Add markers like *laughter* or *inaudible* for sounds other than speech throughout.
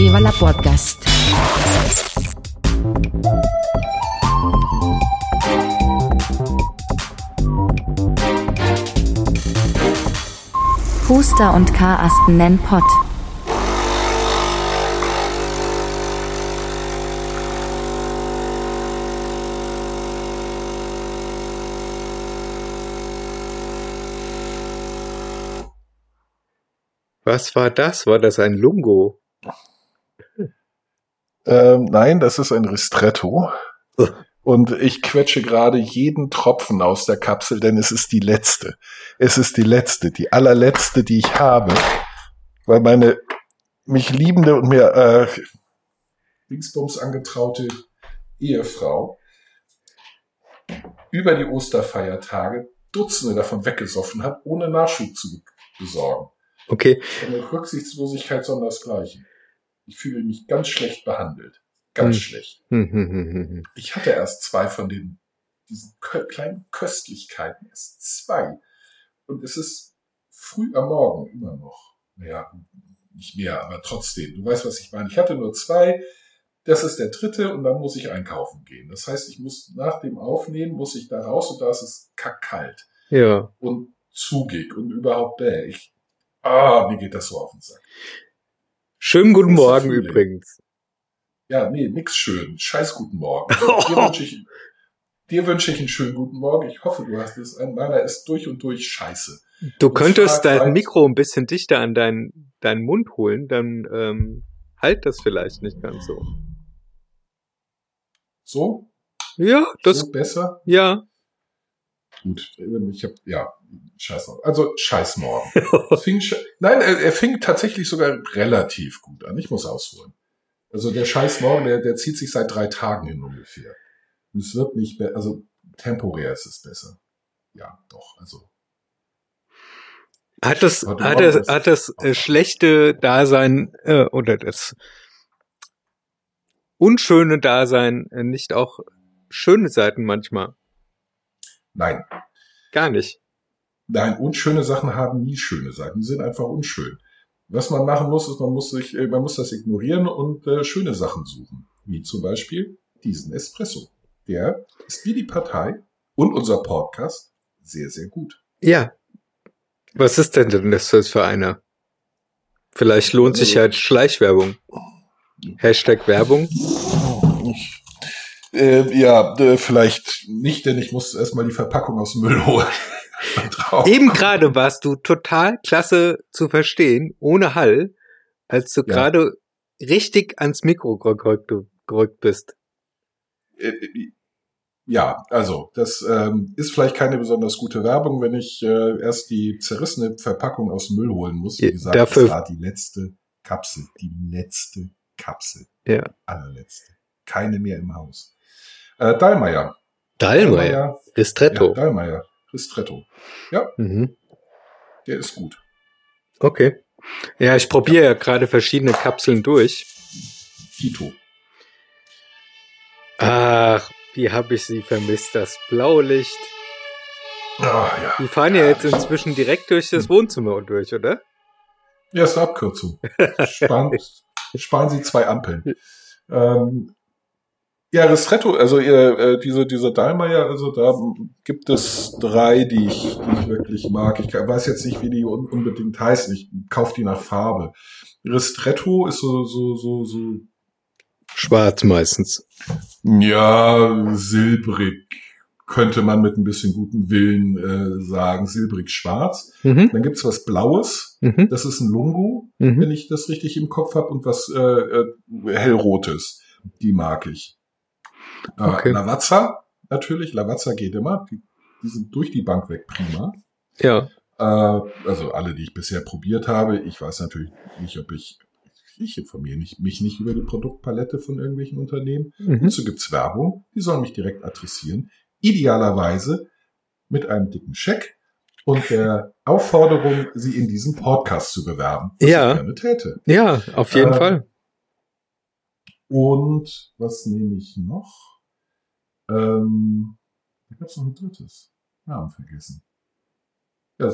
Viva Podcast. Huster und Karasten nennen Pott. Was war das? War das ein Lungo? Ähm, nein, das ist ein Ristretto. Und ich quetsche gerade jeden Tropfen aus der Kapsel, denn es ist die letzte. Es ist die letzte, die allerletzte, die ich habe. Weil meine mich liebende und mir äh, Dingsbums angetraute Ehefrau über die Osterfeiertage Dutzende davon weggesoffen hat, ohne Nachschub zu besorgen. Okay. Eine Rücksichtslosigkeit sondersgleichen. Ich fühle mich ganz schlecht behandelt. Ganz Hm. schlecht. Hm, hm, hm, hm, hm. Ich hatte erst zwei von den, diesen kleinen Köstlichkeiten. Erst zwei. Und es ist früh am Morgen immer noch. Naja, nicht mehr, aber trotzdem. Du weißt, was ich meine. Ich hatte nur zwei. Das ist der dritte und dann muss ich einkaufen gehen. Das heißt, ich muss nach dem Aufnehmen, muss ich da raus und da ist es kackkalt Ja. und zugig und überhaupt, äh, ich, ah, mir geht das so auf den Sack. Schönen guten Morgen übrigens. Ja, nee, nix schön. Scheiß guten Morgen. *laughs* Dir wünsche ich, dir wünsche ich einen schönen guten Morgen. Ich hoffe, du hast es. Ein meiner ist durch und durch scheiße. Du Und könntest dein weit- Mikro ein bisschen dichter an deinen, deinen Mund holen, dann ähm, halt das vielleicht nicht ganz so. So? Ja, das, so besser? ja. Gut. Ich hab, ja, scheiß morgen. Also, scheiß morgen. *laughs* Fing, nein, er, er fing tatsächlich sogar relativ gut an. Ich muss ausholen. Also, der scheiß morgen, der, der zieht sich seit drei Tagen hin ungefähr. Und es wird nicht, be- also, temporär ist es besser. Ja, doch, also. Hat das, hat das, hat das äh, schlechte Dasein äh, oder das unschöne Dasein äh, nicht auch schöne Seiten manchmal? Nein, Gar nicht. Nein, unschöne Sachen haben nie schöne Seiten. Die sind einfach unschön. Was man machen muss, ist, man muss sich, äh, man muss das ignorieren und äh, schöne Sachen suchen. Wie zum Beispiel diesen Espresso. Der ist wie die Partei und unser Podcast sehr, sehr gut. Ja. Was ist denn denn das für einer? Vielleicht lohnt sich ja Schleichwerbung. Hashtag Werbung. Äh, ja, äh, vielleicht nicht, denn ich muss erstmal die Verpackung aus dem Müll *laughs* holen. Eben gerade warst du total klasse zu verstehen, ohne Hall, als du Ja. gerade richtig ans Mikro gerückt, gerückt bist. Äh, Ja, also das ähm, ist vielleicht keine besonders gute Werbung, wenn ich äh, erst die zerrissene Verpackung aus dem Müll holen muss. Wie Ja, gesagt, dafür- das war die letzte Kapsel, die letzte Kapsel, Ja. allerletzte, keine mehr im Haus. Äh, Dallmayr, Dallmayr. Ristretto. ja, Dallmayr, Ristretto, Mhm. der ist gut. Okay. Ja, ich probiere ja gerade verschiedene Kapseln durch. Tito. Ach, wie habe ich sie vermisst, das Blaulicht. Ah, ja. Die fahren ja jetzt inzwischen direkt durch das Wohnzimmer durch, oder? Erste Abkürzung. *laughs* Sparen, sparen Sie zwei Ampeln. Ähm, ja, Ristretto, also äh, diese, diese Dahlmeier, also da gibt es drei, die ich, die ich wirklich mag. Ich weiß jetzt nicht, wie die un unbedingt heißen. Ich kaufe die nach Farbe. Ristretto ist so, so, so, so, Schwarz meistens. ja, silbrig, könnte man mit ein bisschen gutem Willen äh, sagen, silbrig-schwarz. Mhm. Dann gibt's was Blaues, Mhm. das ist ein Lungo, Mhm. wenn ich das richtig im Kopf habe, und was äh, äh, hellrotes. Die mag ich. Äh, Okay. Lavazza, natürlich, Lavazza geht immer. Die, die sind durch die Bank weg prima. Ja. Äh, also alle, die ich bisher probiert habe. Ich weiß natürlich nicht, ob ich, ich informiere nicht, mich nicht über die Produktpalette von irgendwelchen Unternehmen. Mhm. Dazu gibt's Werbung, die sollen mich direkt adressieren. Idealerweise mit einem dicken Scheck und der Aufforderung, sie in diesem Podcast zu bewerben. Was Ja. ich gerne täte. Ja, auf jeden Äh, Fall. Und was nehme ich noch? Ähm, da gab's noch ein drittes. Namen vergessen. Ja,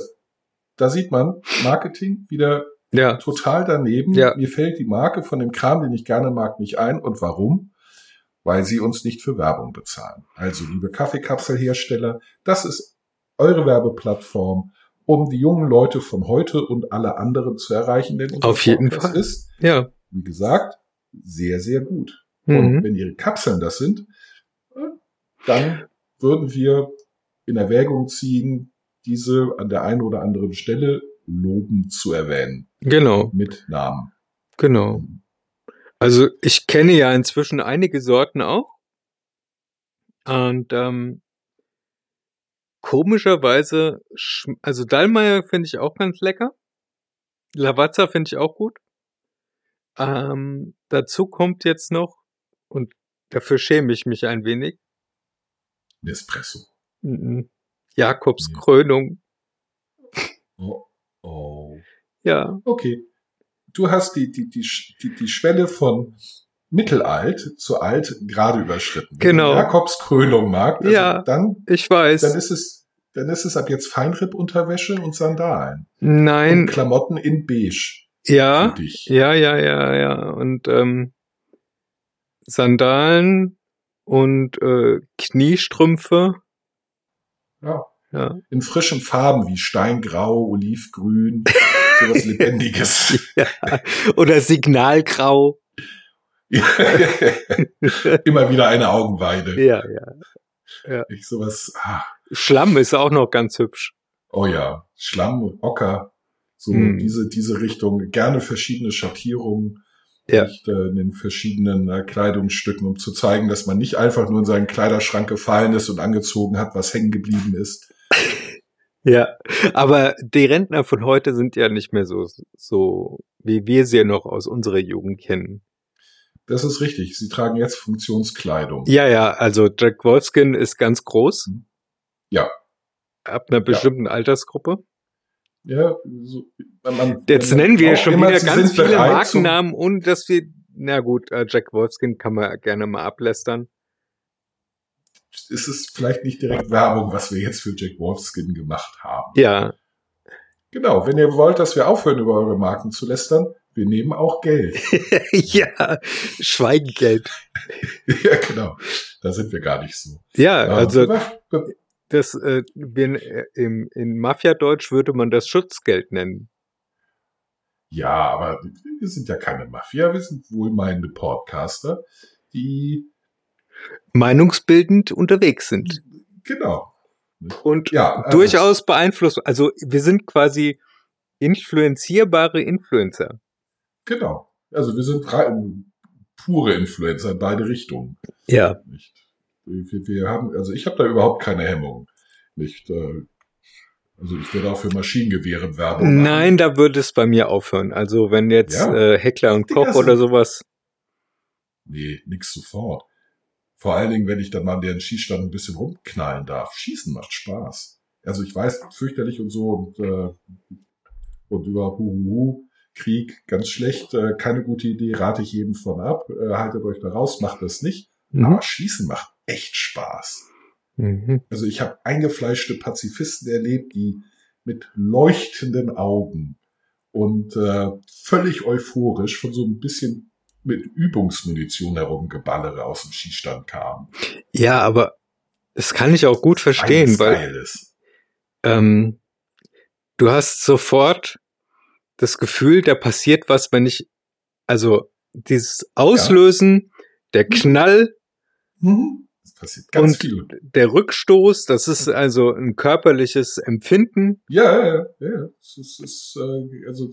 da sieht man, Marketing wieder Ja. total daneben. Ja. Mir fällt die Marke von dem Kram, den ich gerne mag, nicht ein. Und warum? Weil sie uns nicht für Werbung bezahlen. Also, liebe Kaffeekapselhersteller, das ist eure Werbeplattform, um die jungen Leute von heute und alle anderen zu erreichen. Denn Auf jeden Fall. ist, Ja. wie gesagt, sehr, sehr gut. Und Mhm. wenn ihre Kapseln das sind, dann würden wir in Erwägung ziehen, diese an der einen oder anderen Stelle lobend zu erwähnen. Genau, Mit Namen. genau. Also ich kenne ja inzwischen einige Sorten auch. Und ähm, komischerweise, also Dallmayr finde ich auch ganz lecker. Lavazza finde ich auch gut. Ähm, dazu kommt jetzt noch, und dafür schäme ich mich ein wenig, Nespresso. mhm, Jakobs Ja. Krönung. Oh, oh. Ja, Okay. Du hast die, die, die, die, die Schwelle von mittelalt zu alt gerade überschritten. Wenn Genau. du Jakobs Krönung mag, also Ja. dann, ich weiß. dann ist es, dann ist es ab jetzt Feinripp-Unterwäsche und Sandalen. Nein, Und Klamotten in beige. ja, Für dich. ja, ja, ja, ja. Und ähm, Sandalen und äh, Kniestrümpfe. Ja. Ja. in frischen Farben wie Steingrau, Olivgrün, sowas *laughs* Lebendiges. ja. Oder Signalgrau. *laughs* Immer wieder eine Augenweide. Ja, ja. Ich sowas, ah, Schlamm ist auch noch ganz hübsch. oh ja, Schlamm, Ocker, so Hm. diese, diese Richtung, gerne verschiedene Schattierungen. Ja. Nicht, äh, in den verschiedenen äh, Kleidungsstücken, um zu zeigen, dass man nicht einfach nur in seinen Kleiderschrank gefallen ist und angezogen hat, was hängen geblieben ist. *laughs* Ja, aber die Rentner von heute sind ja nicht mehr so, so wie wir sie noch aus unserer Jugend kennen. Das ist richtig. Sie tragen jetzt Funktionskleidung. Ja, ja, also Jack Wolfskin ist ganz groß. Ja. Ab einer bestimmten Altersgruppe. Ja, so, man, Jetzt nennen wir schon wieder ganz viele Markennamen und dass wir, na gut, äh, Jack Wolfskin kann man gerne mal ablästern. ist es vielleicht nicht direkt Werbung, was wir jetzt für Jack Wolfskin gemacht haben. Ja, Genau, wenn ihr wollt, dass wir aufhören, über eure Marken zu lästern, wir nehmen auch Geld. *laughs* ja, Schweigegeld. *laughs* ja, genau. Da sind wir gar nicht so. Ja, Ja, also wir- das äh, wir, äh, im, in Mafia-Deutsch würde man das Schutzgeld nennen. ja, aber wir sind ja keine Mafia, wir sind wohlmeinende Podcaster, die Meinungsbildend unterwegs sind. genau. Und Ja, also, durchaus beeinflusst. Also wir sind quasi influenzierbare Influencer. Genau. Also wir sind pure Influencer in beide Richtungen. Ja. Nicht? Wir, wir haben, also ich habe da überhaupt keine Hemmung. Nicht, äh, also ich würde auch für Maschinengewehre Werbung machen. Nein, da würde es bei mir aufhören. Also wenn jetzt Ja. äh, Heckler und Koch sind- oder sowas. Nee, nix sofort. Vor allen Dingen, wenn ich dann mal an deren Schießstand ein bisschen rumknallen darf. Schießen macht Spaß. Also ich weiß, fürchterlich und so und, äh, und über Huhuhu, Krieg, ganz schlecht, äh, keine gute Idee, rate ich jedem von ab. Äh, haltet euch da raus, macht das nicht. Mhm. Aber Schießen macht echt Spaß. Mhm. Also ich habe eingefleischte Pazifisten erlebt, die mit leuchtenden Augen und äh, völlig euphorisch von so ein bisschen mit Übungsmunition herumgeballere aus dem Schießstand kamen. Ja, aber das kann ich auch gut verstehen, Weil ähm, du hast sofort das Gefühl, da passiert was, wenn ich, also dieses Auslösen, der Knall Mhm. Es passiert ganz und viel. der Rückstoß, das ist also ein körperliches Empfinden. Ja, ja, ja. ja. Es ist, ist äh, also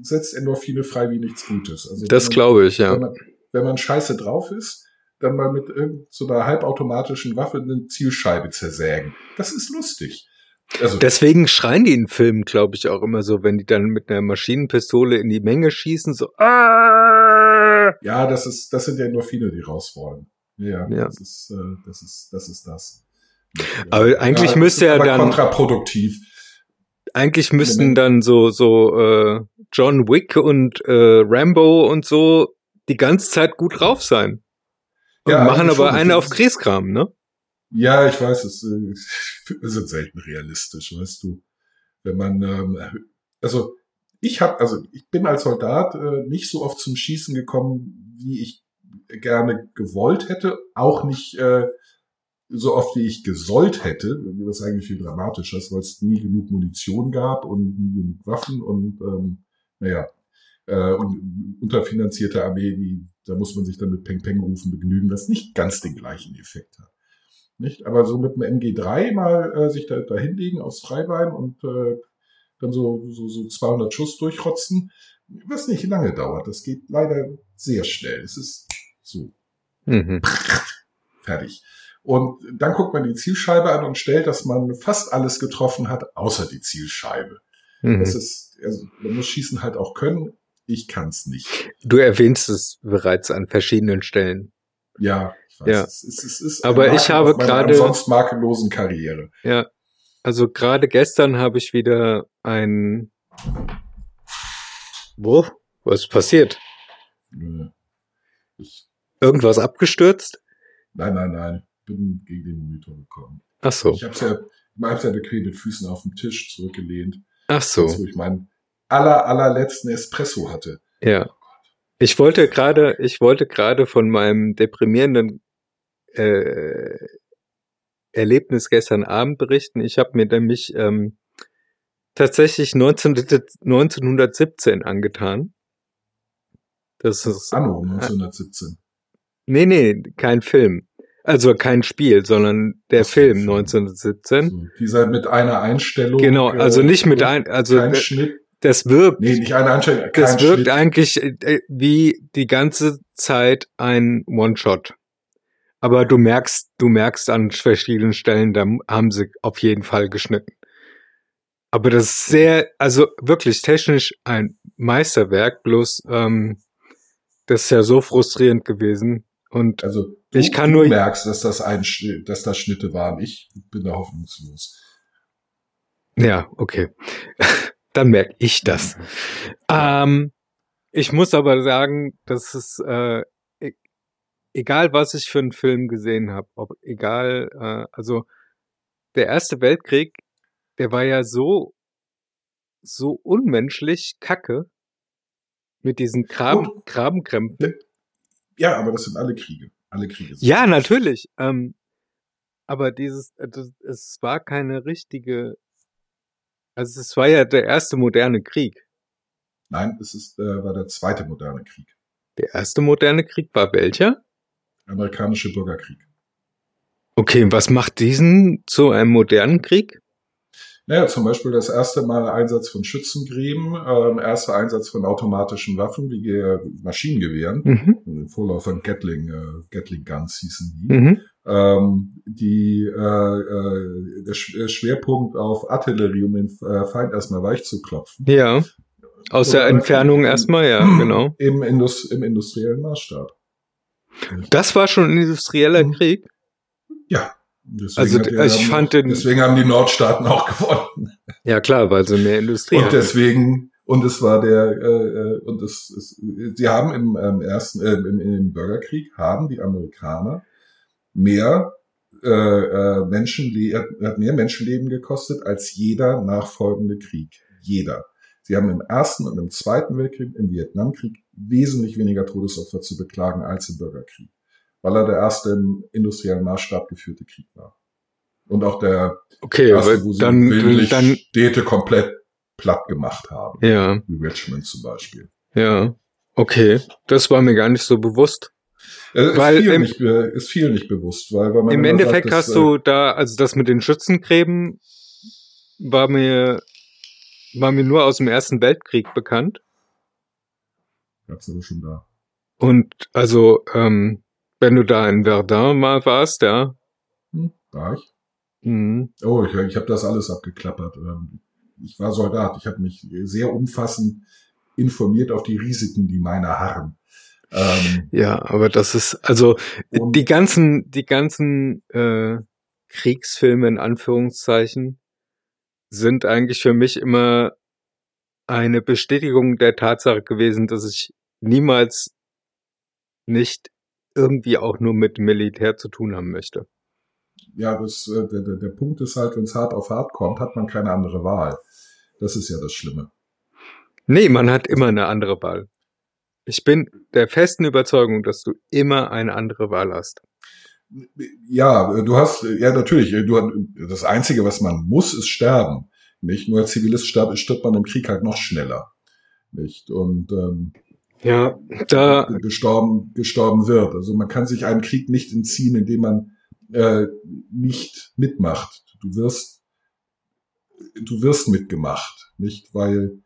setzt Endorphine frei wie nichts Gutes. Also Das glaube ich, ja. wenn, man, wenn man scheiße drauf ist, dann mal mit irgendeiner so einer halbautomatischen Waffe eine Zielscheibe zersägen. Das ist lustig. Also, Deswegen schreien die in Filmen, glaube ich, auch immer so, wenn die dann mit einer Maschinenpistole in die Menge schießen, so. "Ah!" ja, das ist, das sind ja Endorphine, die raus wollen. Ja, Ja. Das ist, äh, das ist, das ist das. Aber eigentlich das müsste ja dann- kontraproduktiv. Eigentlich müssten Moment. dann so so äh, John Wick und äh, Rambo und so die ganze Zeit gut drauf sein. Und Ja, machen aber eine auf Grieskram, ne? Ja, ich weiß, es äh, wir sind selten realistisch, weißt du. Wenn man, ähm, also ich habe, also ich bin als Soldat äh, nicht so oft zum Schießen gekommen, wie ich gerne gewollt hätte, auch nicht äh, so oft wie ich gesollt hätte. Das ist eigentlich viel dramatischer, weil es nie genug Munition gab und nie genug Waffen und ähm, naja, äh, und unterfinanzierte Armee, die, da muss man sich dann mit Peng-Peng-Rufen begnügen, das nicht ganz den gleichen Effekt hat. Nicht? Aber so mit einem MG3 mal äh, sich da, da hinlegen aufs Freibein und äh, dann so, so, so 200 Schuss durchrotzen, was nicht lange dauert. Das geht leider sehr schnell. Es ist so. Mhm. Fertig. Und dann guckt man die Zielscheibe an und stellt, dass man fast alles getroffen hat, außer die Zielscheibe. Mhm. Das ist, also man muss Schießen halt auch können. Ich kann's nicht. Du erwähnst es bereits an verschiedenen Stellen. Ja, ich weiß. Ja. Es, es, es ist Aber ich habe gerade sonst makellosen Karriere. Ja, also gerade gestern habe ich wieder ein. Wo? Was ist passiert? Ich Irgendwas abgestürzt? Nein, nein, nein. Bin gegen den Monitor gekommen. Ach so. Ich habe ja, ich hab's ja bequem mit Füßen auf dem Tisch zurückgelehnt. Ach so. Wo ich meinen aller, allerletzten Espresso hatte. Ja. Oh ich wollte gerade, ich wollte gerade von meinem deprimierenden äh, Erlebnis gestern Abend berichten. Ich habe mir nämlich ähm, tatsächlich 19, 1917 angetan. Das ist Anno 1917. Nee, nee, kein Film. Also kein Spiel, sondern der das Film 1917. So, dieser mit einer Einstellung. Genau, also nicht mit ein, also kein Schnitt. Das wirkt. Nee, nicht eine Einstellung. Kein das wirkt Schnitt. eigentlich äh, wie die ganze Zeit ein One-Shot. Aber du merkst, du merkst an verschiedenen Stellen, da haben sie auf jeden Fall geschnitten. Aber das ist sehr, also wirklich technisch ein Meisterwerk, bloß ähm, das ist ja so frustrierend gewesen. Und also du, ich kann du nur merkst, dass das ein, dass das Schnitte waren. Ich bin da hoffnungslos. Ja, okay. *laughs* Dann merke ich das. Ähm, ich muss aber sagen, dass es äh, egal was ich für einen Film gesehen habe, ob egal, äh, also der Erste Weltkrieg, der war ja so so unmenschlich kacke mit diesen Graben, Grabenkrämpfen. Ja, aber das sind alle Kriege. Alle Kriege. Sind ja, natürlich. Ähm, aber dieses, äh, das, es war keine richtige, also es war ja der erste moderne Krieg. Nein, es ist, äh, war der zweite moderne Krieg. Der erste moderne Krieg war welcher? amerikanische Bürgerkrieg. Okay, was macht diesen zu einem modernen Krieg? Naja, zum Beispiel das erste Mal Einsatz von Schützengräben, ähm, erster Einsatz von automatischen Waffen wie äh, Maschinengewehren, mhm. Vorläufer Gatling, äh, Gatling Guns hießen die. Mhm. Ähm, die äh, äh, der Schwerpunkt auf Artillerie, um den äh, Feind erstmal weich zu klopfen. Ja. Aus der Entfernung erstmal, ja, genau. Im, Indus im industriellen Maßstab. Das war schon ein industrieller mhm. Krieg? Ja. Also ja, ich fand den, deswegen haben die Nordstaaten auch *laughs* gewonnen. Ja klar, weil sie mehr Industrie und haben. Und deswegen und es war der äh, äh und es, es sie haben im ähm, ersten äh, im, im Bürgerkrieg haben die Amerikaner mehr äh, äh, Menschenle hat mehr Menschenleben gekostet als jeder nachfolgende Krieg. Jeder. Sie haben im Ersten und im Zweiten Weltkrieg, im Vietnamkrieg wesentlich weniger Todesopfer zu beklagen als im Bürgerkrieg, weil er der erste im industriellen Maßstab geführte Krieg war. Und auch der okay, erste, wo sie dann, dann, Städte komplett platt gemacht haben. Ja. Wie Richmond zum Beispiel. Ja. Okay. Das war mir gar nicht so bewusst. Es weil ist viel, im, nicht, ist viel nicht bewusst, weil, weil man im Endeffekt sagt, dass, hast du äh, da, also das mit den Schützengräben war mir war mir nur aus dem Ersten Weltkrieg bekannt. Gab's aber schon da. Und also, ähm, wenn du da in Verdun mal warst, ja. Hm, war ich. Mhm. Oh, ich, ich habe das alles abgeklappert. Ähm, ich war Soldat. Ich habe mich sehr umfassend informiert auf die Risiken, die meiner harren. Ähm, ja, aber das ist also die ganzen, die ganzen äh, Kriegsfilme in Anführungszeichen sind eigentlich für mich immer eine Bestätigung der Tatsache gewesen, dass ich niemals nicht irgendwie auch nur mit Militär zu tun haben möchte. Ja, das, äh, der, der, Punkt ist halt, wenn es hart auf hart kommt, hat man keine andere Wahl. Das ist ja das Schlimme. Nee, man hat immer eine andere Wahl. Ich bin der festen Überzeugung, dass du immer eine andere Wahl hast. Ja, du hast, ja natürlich, du, das Einzige, was man muss, ist sterben. Nicht nur als Zivilist stirbt, stirbt man im Krieg halt noch schneller. Nicht? Und ähm, ja, da gestorben, gestorben wird. Also man kann sich einem Krieg nicht entziehen, indem man äh, nicht mitmacht. Du wirst, du wirst mitgemacht, nicht? Weil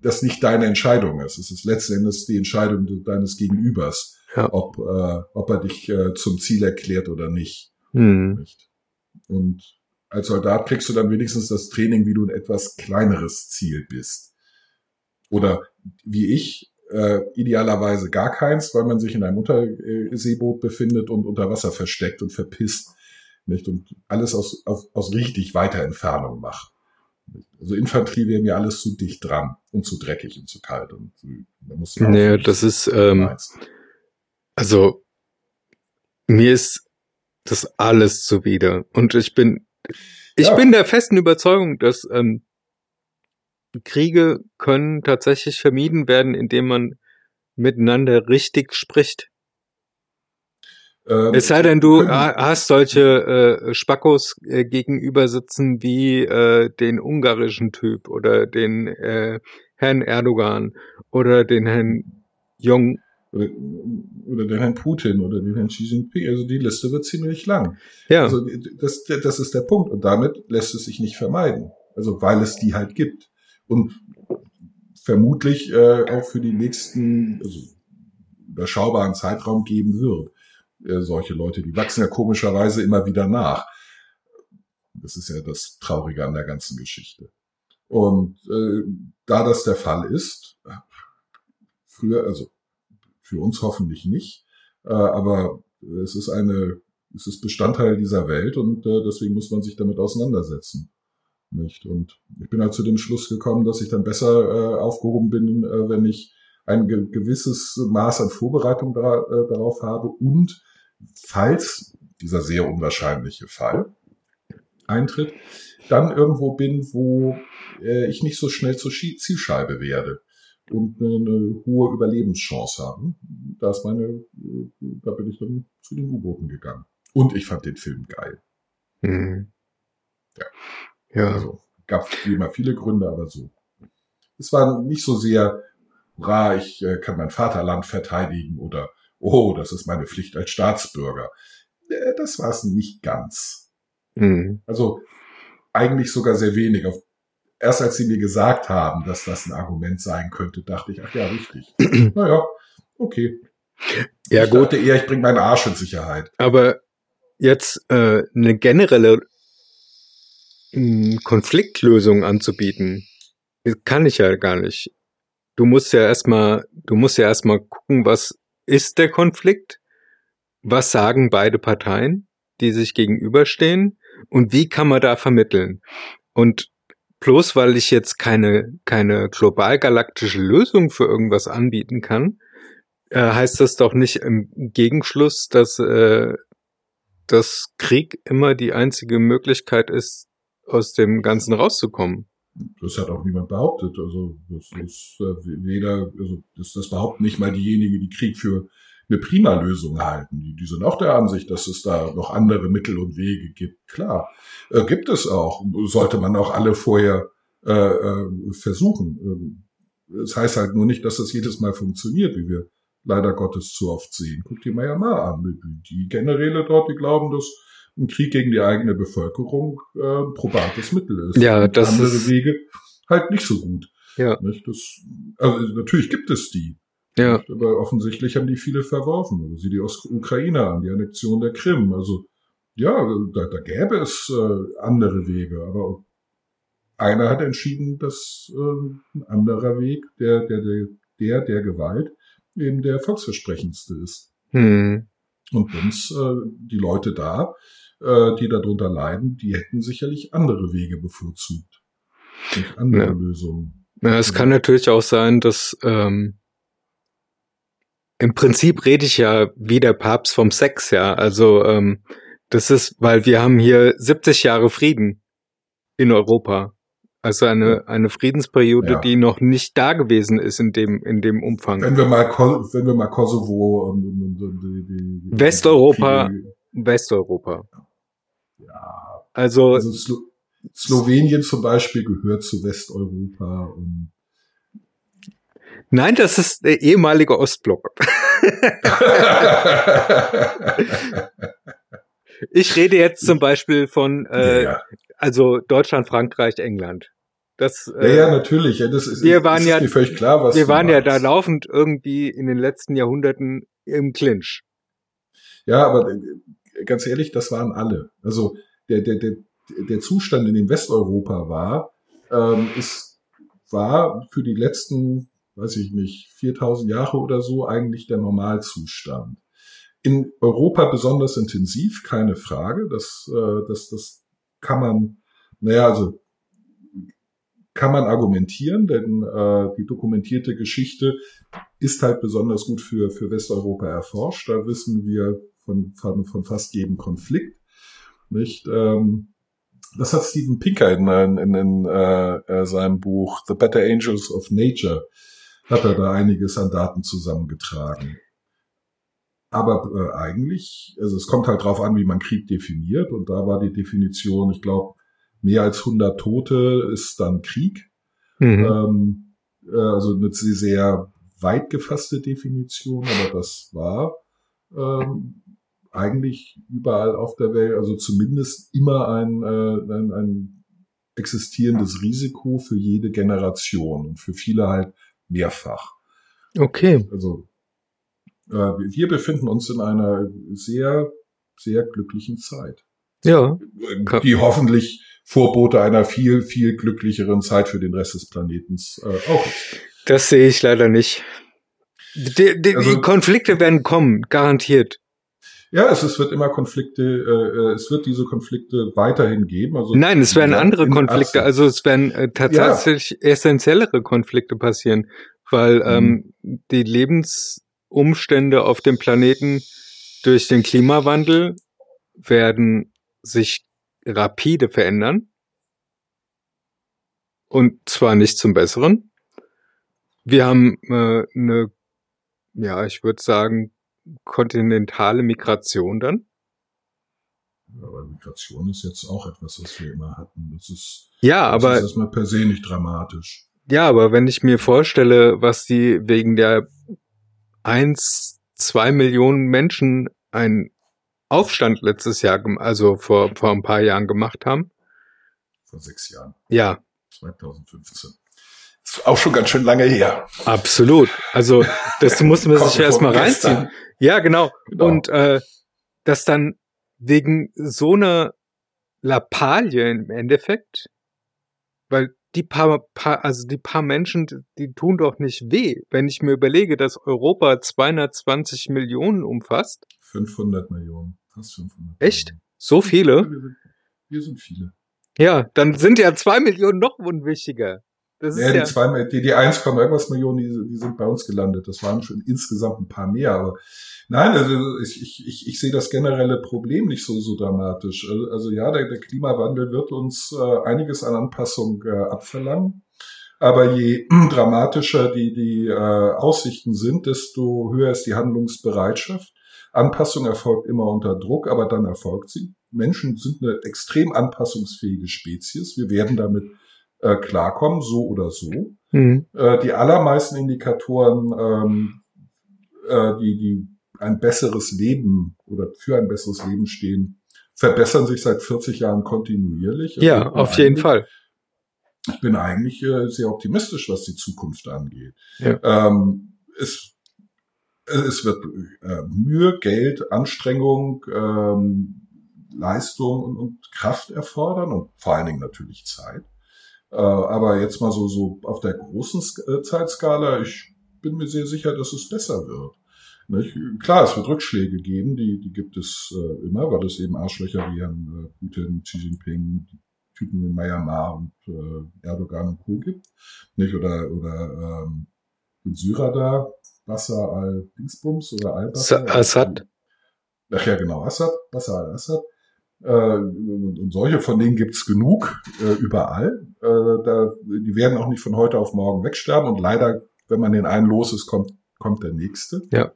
das nicht deine Entscheidung ist. Es ist letzten Endes die Entscheidung deines Gegenübers, ja. ob, äh, ob er dich äh, zum Ziel erklärt oder nicht. Hm. nicht. Und als Soldat kriegst du dann wenigstens das Training, wie du ein etwas kleineres Ziel bist. Oder wie ich, äh, idealerweise gar keins, weil man sich in einem Unterseeboot befindet und unter Wasser versteckt und verpisst. Nicht? Und alles aus, aus, aus richtig weiter Entfernung macht. Also Infanterie wäre mir alles zu dicht dran und zu dreckig und zu kalt. Und da muss nee, das ist, ähm, also mir ist das alles zuwider. Und ich bin, ich ja. bin der festen Überzeugung, dass ähm, Kriege können tatsächlich vermieden werden, indem man miteinander richtig spricht. Ähm, es sei denn, du hast solche äh, Spackos äh, gegenüber sitzen wie äh, den ungarischen Typ oder den äh, Herrn Erdogan oder den Herrn Jong. Oder, oder den Herrn Putin oder den Herrn Xi Jinping. Also die Liste wird ziemlich lang. Ja. Also das, das ist der Punkt. Und damit lässt es sich nicht vermeiden. Also weil es die halt gibt. Und vermutlich äh, auch für die nächsten, also überschaubaren Zeitraum geben wird äh, solche Leute. Die wachsen ja komischerweise immer wieder nach. Das ist ja das Traurige an der ganzen Geschichte. Und äh, da das der Fall ist, früher, also für uns hoffentlich nicht, äh, aber es ist eine, es ist Bestandteil dieser Welt und äh, deswegen muss man sich damit auseinandersetzen. Nicht? Und ich bin halt zu dem Schluss gekommen, dass ich dann besser äh, aufgehoben bin, äh, wenn ich ein ge gewisses Maß an Vorbereitung da, äh, darauf habe und falls dieser sehr unwahrscheinliche Fall eintritt, dann irgendwo bin, wo äh, ich nicht so schnell zur Zielscheibe werde und eine hohe Überlebenschance habe. Da ist meine, äh, da bin ich dann zu den U-Booten gegangen. Und ich fand den Film geil. Mhm. Ja. Ja. Also, gab wie immer viele Gründe, aber so. Es war nicht so sehr, hurra, ich äh, kann mein Vaterland verteidigen oder oh, das ist meine Pflicht als Staatsbürger. Äh, das war es nicht ganz. Mhm. Also eigentlich sogar sehr wenig. Erst als sie mir gesagt haben, dass das ein Argument sein könnte, dachte ich, ach ja, richtig. *clears throat* naja, okay. Ja, ich gut. dachte eher, ich bringe meinen Arsch in Sicherheit. Aber jetzt äh, eine generelle hm, Konfliktlösung anzubieten, kann ich ja gar nicht. Du musst ja erstmal, du musst ja erstmal gucken, was ist der Konflikt? Was sagen beide Parteien, die sich gegenüberstehen? Und wie kann man da vermitteln? Und bloß weil ich jetzt keine, keine global galaktische Lösung für irgendwas anbieten kann, äh, heißt das doch nicht im Gegenschluss, dass, äh, dass Krieg immer die einzige Möglichkeit ist, aus dem Ganzen rauszukommen. Das hat auch niemand behauptet. Also das ist äh, weder, also das, das behaupten nicht mal diejenigen, die Krieg für eine prima Lösung halten. Die, die sind auch der Ansicht, dass es da noch andere Mittel und Wege gibt. Klar, äh, gibt es auch. Sollte man auch alle vorher äh, äh, versuchen. Ähm, das heißt halt nur nicht, dass das jedes Mal funktioniert, wie wir leider Gottes zu oft sehen. Guck dir mal an. Die Generäle dort, die glauben, dass ein Krieg gegen die eigene Bevölkerung äh, ein probates Mittel ist. Ja, und das andere ist Wege halt nicht so gut. Ja. Nicht? Das, also natürlich gibt es die. Ja. Aber offensichtlich haben die viele verworfen. Also sieh die Ukraine an, die Annexion der Krim. Also ja, da, da gäbe es äh, andere Wege, aber einer hat entschieden, dass äh, ein anderer Weg, der, der, der, der, der Gewalt, eben der volksversprechendste ist. Hm. Und uns, äh, die Leute da, äh, die darunter leiden, die hätten sicherlich andere Wege bevorzugt. Und andere ja. Lösungen. Ja, es kann natürlich auch sein, dass ähm, im Prinzip rede ich ja wie der Papst vom Sex, ja. Also ähm, das ist, weil wir haben hier 70 Jahre Frieden in Europa. Also eine, eine Friedensperiode, Ja. die noch nicht da gewesen ist in dem, in dem Umfang. Wenn wir mal, Ko- wenn wir mal Kosovo und, und, und, und die, die, die Westeuropa. Kriege- Westeuropa. Ja, Also, also Slo Slowenien zum Beispiel gehört zu Westeuropa und nein, das ist der ehemalige Ostblock. *laughs* Ich rede jetzt zum Beispiel von, äh, ja, also Deutschland, Frankreich, England. Das, ja, äh, ja, natürlich. Ja, das ist, wir waren ja- mir völlig klar, was wir waren ja da meinst. laufend irgendwie in den letzten Jahrhunderten im Clinch. Ja, aber äh, ganz ehrlich, das waren alle. Also der, der, der, der Zustand, in dem Westeuropa war, ähm, ist, war für die letzten, weiß ich nicht, 4000 Jahre oder so eigentlich der Normalzustand. In Europa besonders intensiv, keine Frage. Das, äh, das, das kann man, naja, also kann man argumentieren, denn äh, die dokumentierte Geschichte ist halt besonders gut für, für Westeuropa erforscht. Da wissen wir von, von, von fast jedem Konflikt. Nicht? Ähm, das hat Steven Pinker in, in, in äh, äh, seinem Buch The Better Angels of Nature, hat er da einiges an Daten zusammengetragen. Aber äh, eigentlich, also es kommt halt drauf an, wie man Krieg definiert. Und da war die Definition, ich glaube, mehr als 100 Tote ist dann Krieg. Mhm. Ähm, äh, also eine sehr, sehr weit gefasste Definition, aber das war ähm, eigentlich überall auf der Welt, also zumindest immer ein, äh, ein, ein existierendes Risiko für jede Generation und für viele halt mehrfach. Okay. Also äh, wir befinden uns in einer sehr, sehr glücklichen Zeit, Ja. äh, die hoffentlich Vorbote einer viel, viel glücklicheren Zeit für den Rest des Planetens äh, auch ist. Das sehe ich leider nicht. Die, die, Also- die Konflikte werden kommen, garantiert. Ja, es, es wird immer Konflikte, äh, äh, es wird diese Konflikte weiterhin geben. Also Nein, es werden Ja, andere Konflikte, also es werden äh, tatsächlich essentiellere Konflikte passieren, weil ähm, die Lebensumstände auf dem Planeten durch den Klimawandel werden sich rapide verändern. Und zwar nicht zum Besseren. Wir haben äh, eine, ja, ich würde sagen, kontinentale Migration dann. Aber Migration ist jetzt auch etwas, was wir immer hatten. Das ist, Ja, das aber ist erstmal per se nicht dramatisch. Ja, aber wenn ich mir vorstelle, was die wegen der eins, zwei Millionen Menschen einen Aufstand letztes Jahr, also vor, vor ein paar Jahren gemacht haben. Vor sechs Jahren, Ja, 2015. Ist auch schon ganz schön lange her. absolut. Also das *laughs* muss man sich mir erstmal reinziehen. Ja, genau. Genau. Und äh, dass dann wegen so einer Lappalie im Endeffekt, weil die paar, paar, also die paar Menschen, die, die tun doch nicht weh. Wenn ich mir überlege, dass Europa 220 Millionen umfasst, 500 Millionen, fast 500. Echt? Millionen. so viele, Wir sind, wir sind viele. ja, dann sind ja zwei Millionen noch unwichtiger. Das ist Ja, ja, die, zwei, die, die 1, irgendwas Millionen, die, die sind bei uns gelandet. Das waren schon insgesamt ein paar mehr. Aber nein, also ich, ich, ich, ich sehe das generelle Problem nicht so, so dramatisch. Also, also ja, der, der Klimawandel wird uns äh, einiges an Anpassung äh, abverlangen. Aber je *clears throat* dramatischer die, die äh, Aussichten sind, desto höher ist die Handlungsbereitschaft. Anpassung erfolgt immer unter Druck, aber dann erfolgt sie. Menschen sind eine extrem anpassungsfähige Spezies. Wir werden damit äh, klarkommen, so oder so. Mhm. Äh, die allermeisten Indikatoren, ähm, äh, die, die ein besseres Leben oder für ein besseres Leben stehen, verbessern sich seit 40 Jahren kontinuierlich. Also ja, auf jeden Fall. Ich bin eigentlich äh, sehr optimistisch, was die Zukunft angeht. Ja. Ähm, es, es wird äh, Mühe, Geld, Anstrengung, ähm, Leistung und, und Kraft erfordern und vor allen Dingen natürlich Zeit. Äh, aber jetzt mal so, so auf der großen äh, Zeitskala, ich bin mir sehr sicher, dass es besser wird. Klar, es wird Rückschläge geben, die, die gibt es äh, immer, weil es eben Arschlöcher wie Herrn äh, Putin, Xi Jinping, die Typen in Myanmar und äh, Erdogan und Co. gibt. Nicht? Oder, oder ähm, in Syrer da, Bassa al-Dingsbums oder al-Bassa. Sa- Assad. Ach ja, genau, Assad, Bassa al-Assad. Äh, und, solche von denen gibt's genug äh, überall. Äh, da, die werden auch nicht von heute auf morgen wegsterben. Und leider, wenn man den einen los ist, kommt, kommt der nächste. Ja.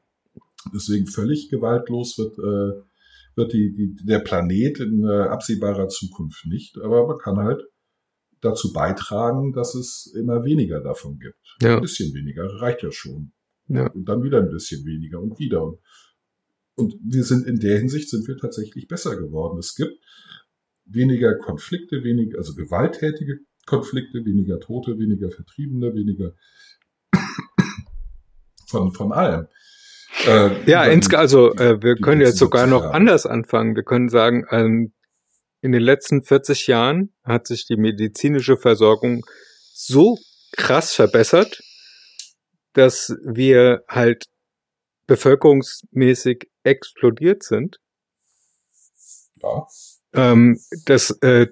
Deswegen völlig gewaltlos wird, wird die, die, der Planet in absehbarer Zukunft nicht. Aber man kann halt dazu beitragen, dass es immer weniger davon gibt. Ja. Ein bisschen weniger reicht ja schon. Ja. Und dann wieder ein bisschen weniger und wieder. Und, und wir sind in der Hinsicht sind wir tatsächlich besser geworden. Es gibt weniger Konflikte, weniger, also gewalttätige Konflikte, weniger Tote, weniger Vertriebene, weniger *coughs* von, von allem. Äh, ja, insge also äh, wir können jetzt sogar noch Jahre. anders anfangen. Wir können sagen, ähm, in den letzten 40 Jahren hat sich die medizinische Versorgung so krass verbessert, dass wir halt bevölkerungsmäßig explodiert sind. Ja. Ähm, das, äh,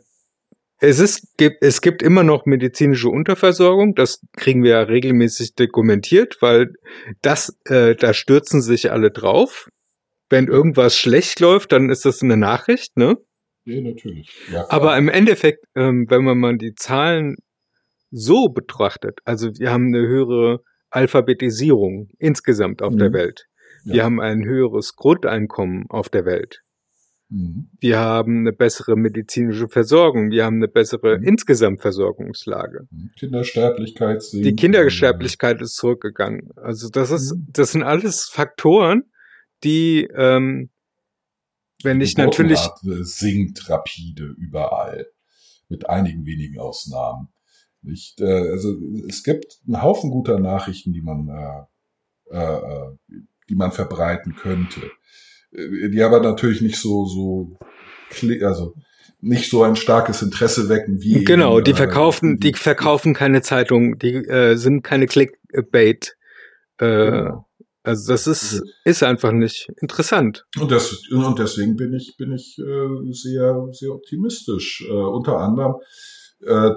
es ist, gibt, es gibt immer noch medizinische Unterversorgung. Das kriegen wir ja regelmäßig dokumentiert, weil das, äh, da stürzen sich alle drauf. Wenn irgendwas schlecht läuft, dann ist das eine Nachricht, ne? Ja, natürlich. Ja, Aber im Endeffekt, ähm, wenn man mal die Zahlen so betrachtet, also wir haben eine höhere Alphabetisierung insgesamt auf mhm. der Welt. Wir ja. haben ein höheres Grundeinkommen auf der Welt. Mhm. Wir haben eine bessere medizinische Versorgung. Wir haben eine bessere mhm. insgesamt Versorgungslage. Mhm. Kindersterblichkeit sinkt. Die Kindersterblichkeit ist zurückgegangen. Also das ist, mhm. das sind alles Faktoren, die, ähm, wenn ich natürlich sinkt rapide überall mit einigen wenigen Ausnahmen. Nicht, äh, also es gibt einen Haufen guter Nachrichten, die man, äh, äh, die man verbreiten könnte, äh, die aber natürlich nicht so so, also nicht so ein starkes Interesse wecken wie genau. Eben, die äh, verkaufen, die, die verkaufen keine Zeitung, die äh, sind keine Clickbait. Äh, genau. Also das ist also, ist einfach nicht interessant. Und, das, und deswegen bin ich bin ich äh, sehr sehr optimistisch. Äh, unter anderem äh,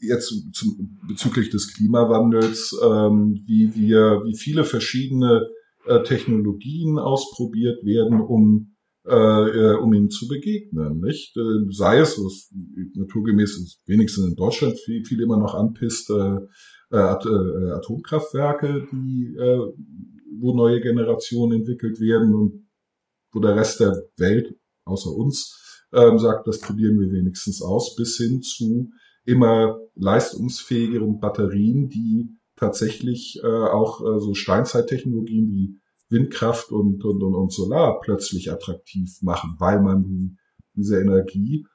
jetzt zum, bezüglich des Klimawandels, ähm, wie wir, wie viele verschiedene äh, Technologien ausprobiert werden, um äh, äh um ihm zu begegnen, nicht? Äh, sei es, was naturgemäß ist, wenigstens in Deutschland viel, viel immer noch anpisst, äh, äh, äh, Atomkraftwerke, die, äh, wo neue Generationen entwickelt werden und wo der Rest der Welt, außer uns, ähm, sagt, das probieren wir wenigstens aus, bis hin zu immer leistungsfähigeren Batterien, die tatsächlich äh, auch äh, so Steinzeittechnologien wie Windkraft und, und, und, und Solar plötzlich attraktiv machen, weil man diese Energie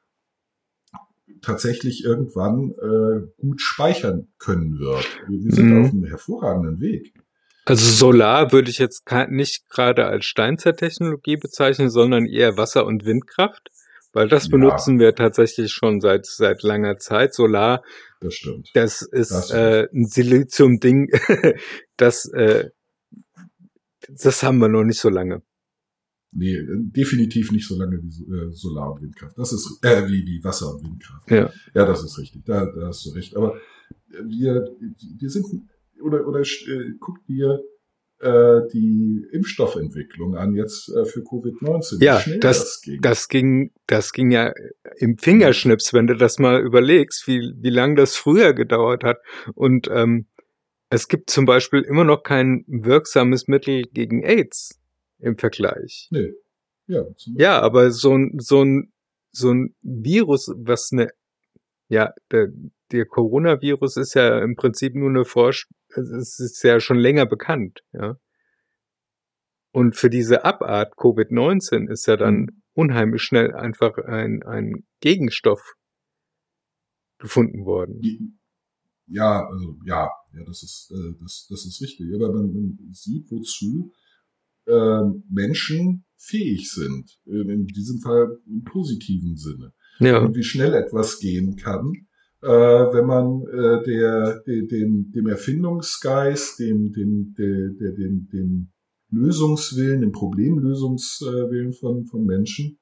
tatsächlich irgendwann äh, gut speichern können wird. Wir, wir sind mhm. auf einem hervorragenden Weg. Also Solar würde ich jetzt nicht gerade als Steinzeittechnologie bezeichnen, sondern eher Wasser- und Windkraft. Weil das ja. benutzen wir tatsächlich schon seit seit langer Zeit. Solar, das stimmt. Das ist das äh, ein Silizium-Ding, *laughs* das äh, das haben wir noch nicht so lange. Nee, definitiv nicht so lange wie äh, Solar und Windkraft. Das ist äh, wie, wie Wasser und Windkraft. Ja, ja das ist richtig. Da, da hast du recht. Aber wir, wir sind oder oder äh, guck dir die Impfstoffentwicklung an jetzt äh, für Covid-19. Ja, das, das, ging. das ging, das ging ja im Fingerschnips, wenn du das mal überlegst, wie, wie lang das früher gedauert hat. Und ähm, es gibt zum Beispiel immer noch kein wirksames Mittel gegen AIDS im Vergleich. Nee. Ja, ja aber so ein, so ein, so ein Virus, was eine, ja, der, der Coronavirus ist ja im Prinzip nur eine Forsch es ist ja schon länger bekannt, ja. Und für diese Abart Covid-19 ist ja dann mhm. unheimlich schnell einfach ein, ein Gegenstoff gefunden worden. Ja, also ja, ja, das ist äh, das, das ist richtig. Aber man, man sieht, wozu äh, Menschen fähig sind. In diesem Fall im positiven Sinne. Ja. Und wie schnell etwas gehen kann äh, wenn man äh, der, der, dem, dem Erfindungsgeist, dem, dem, der, der, dem, dem Lösungswillen, dem Problemlösungswillen von, von Menschen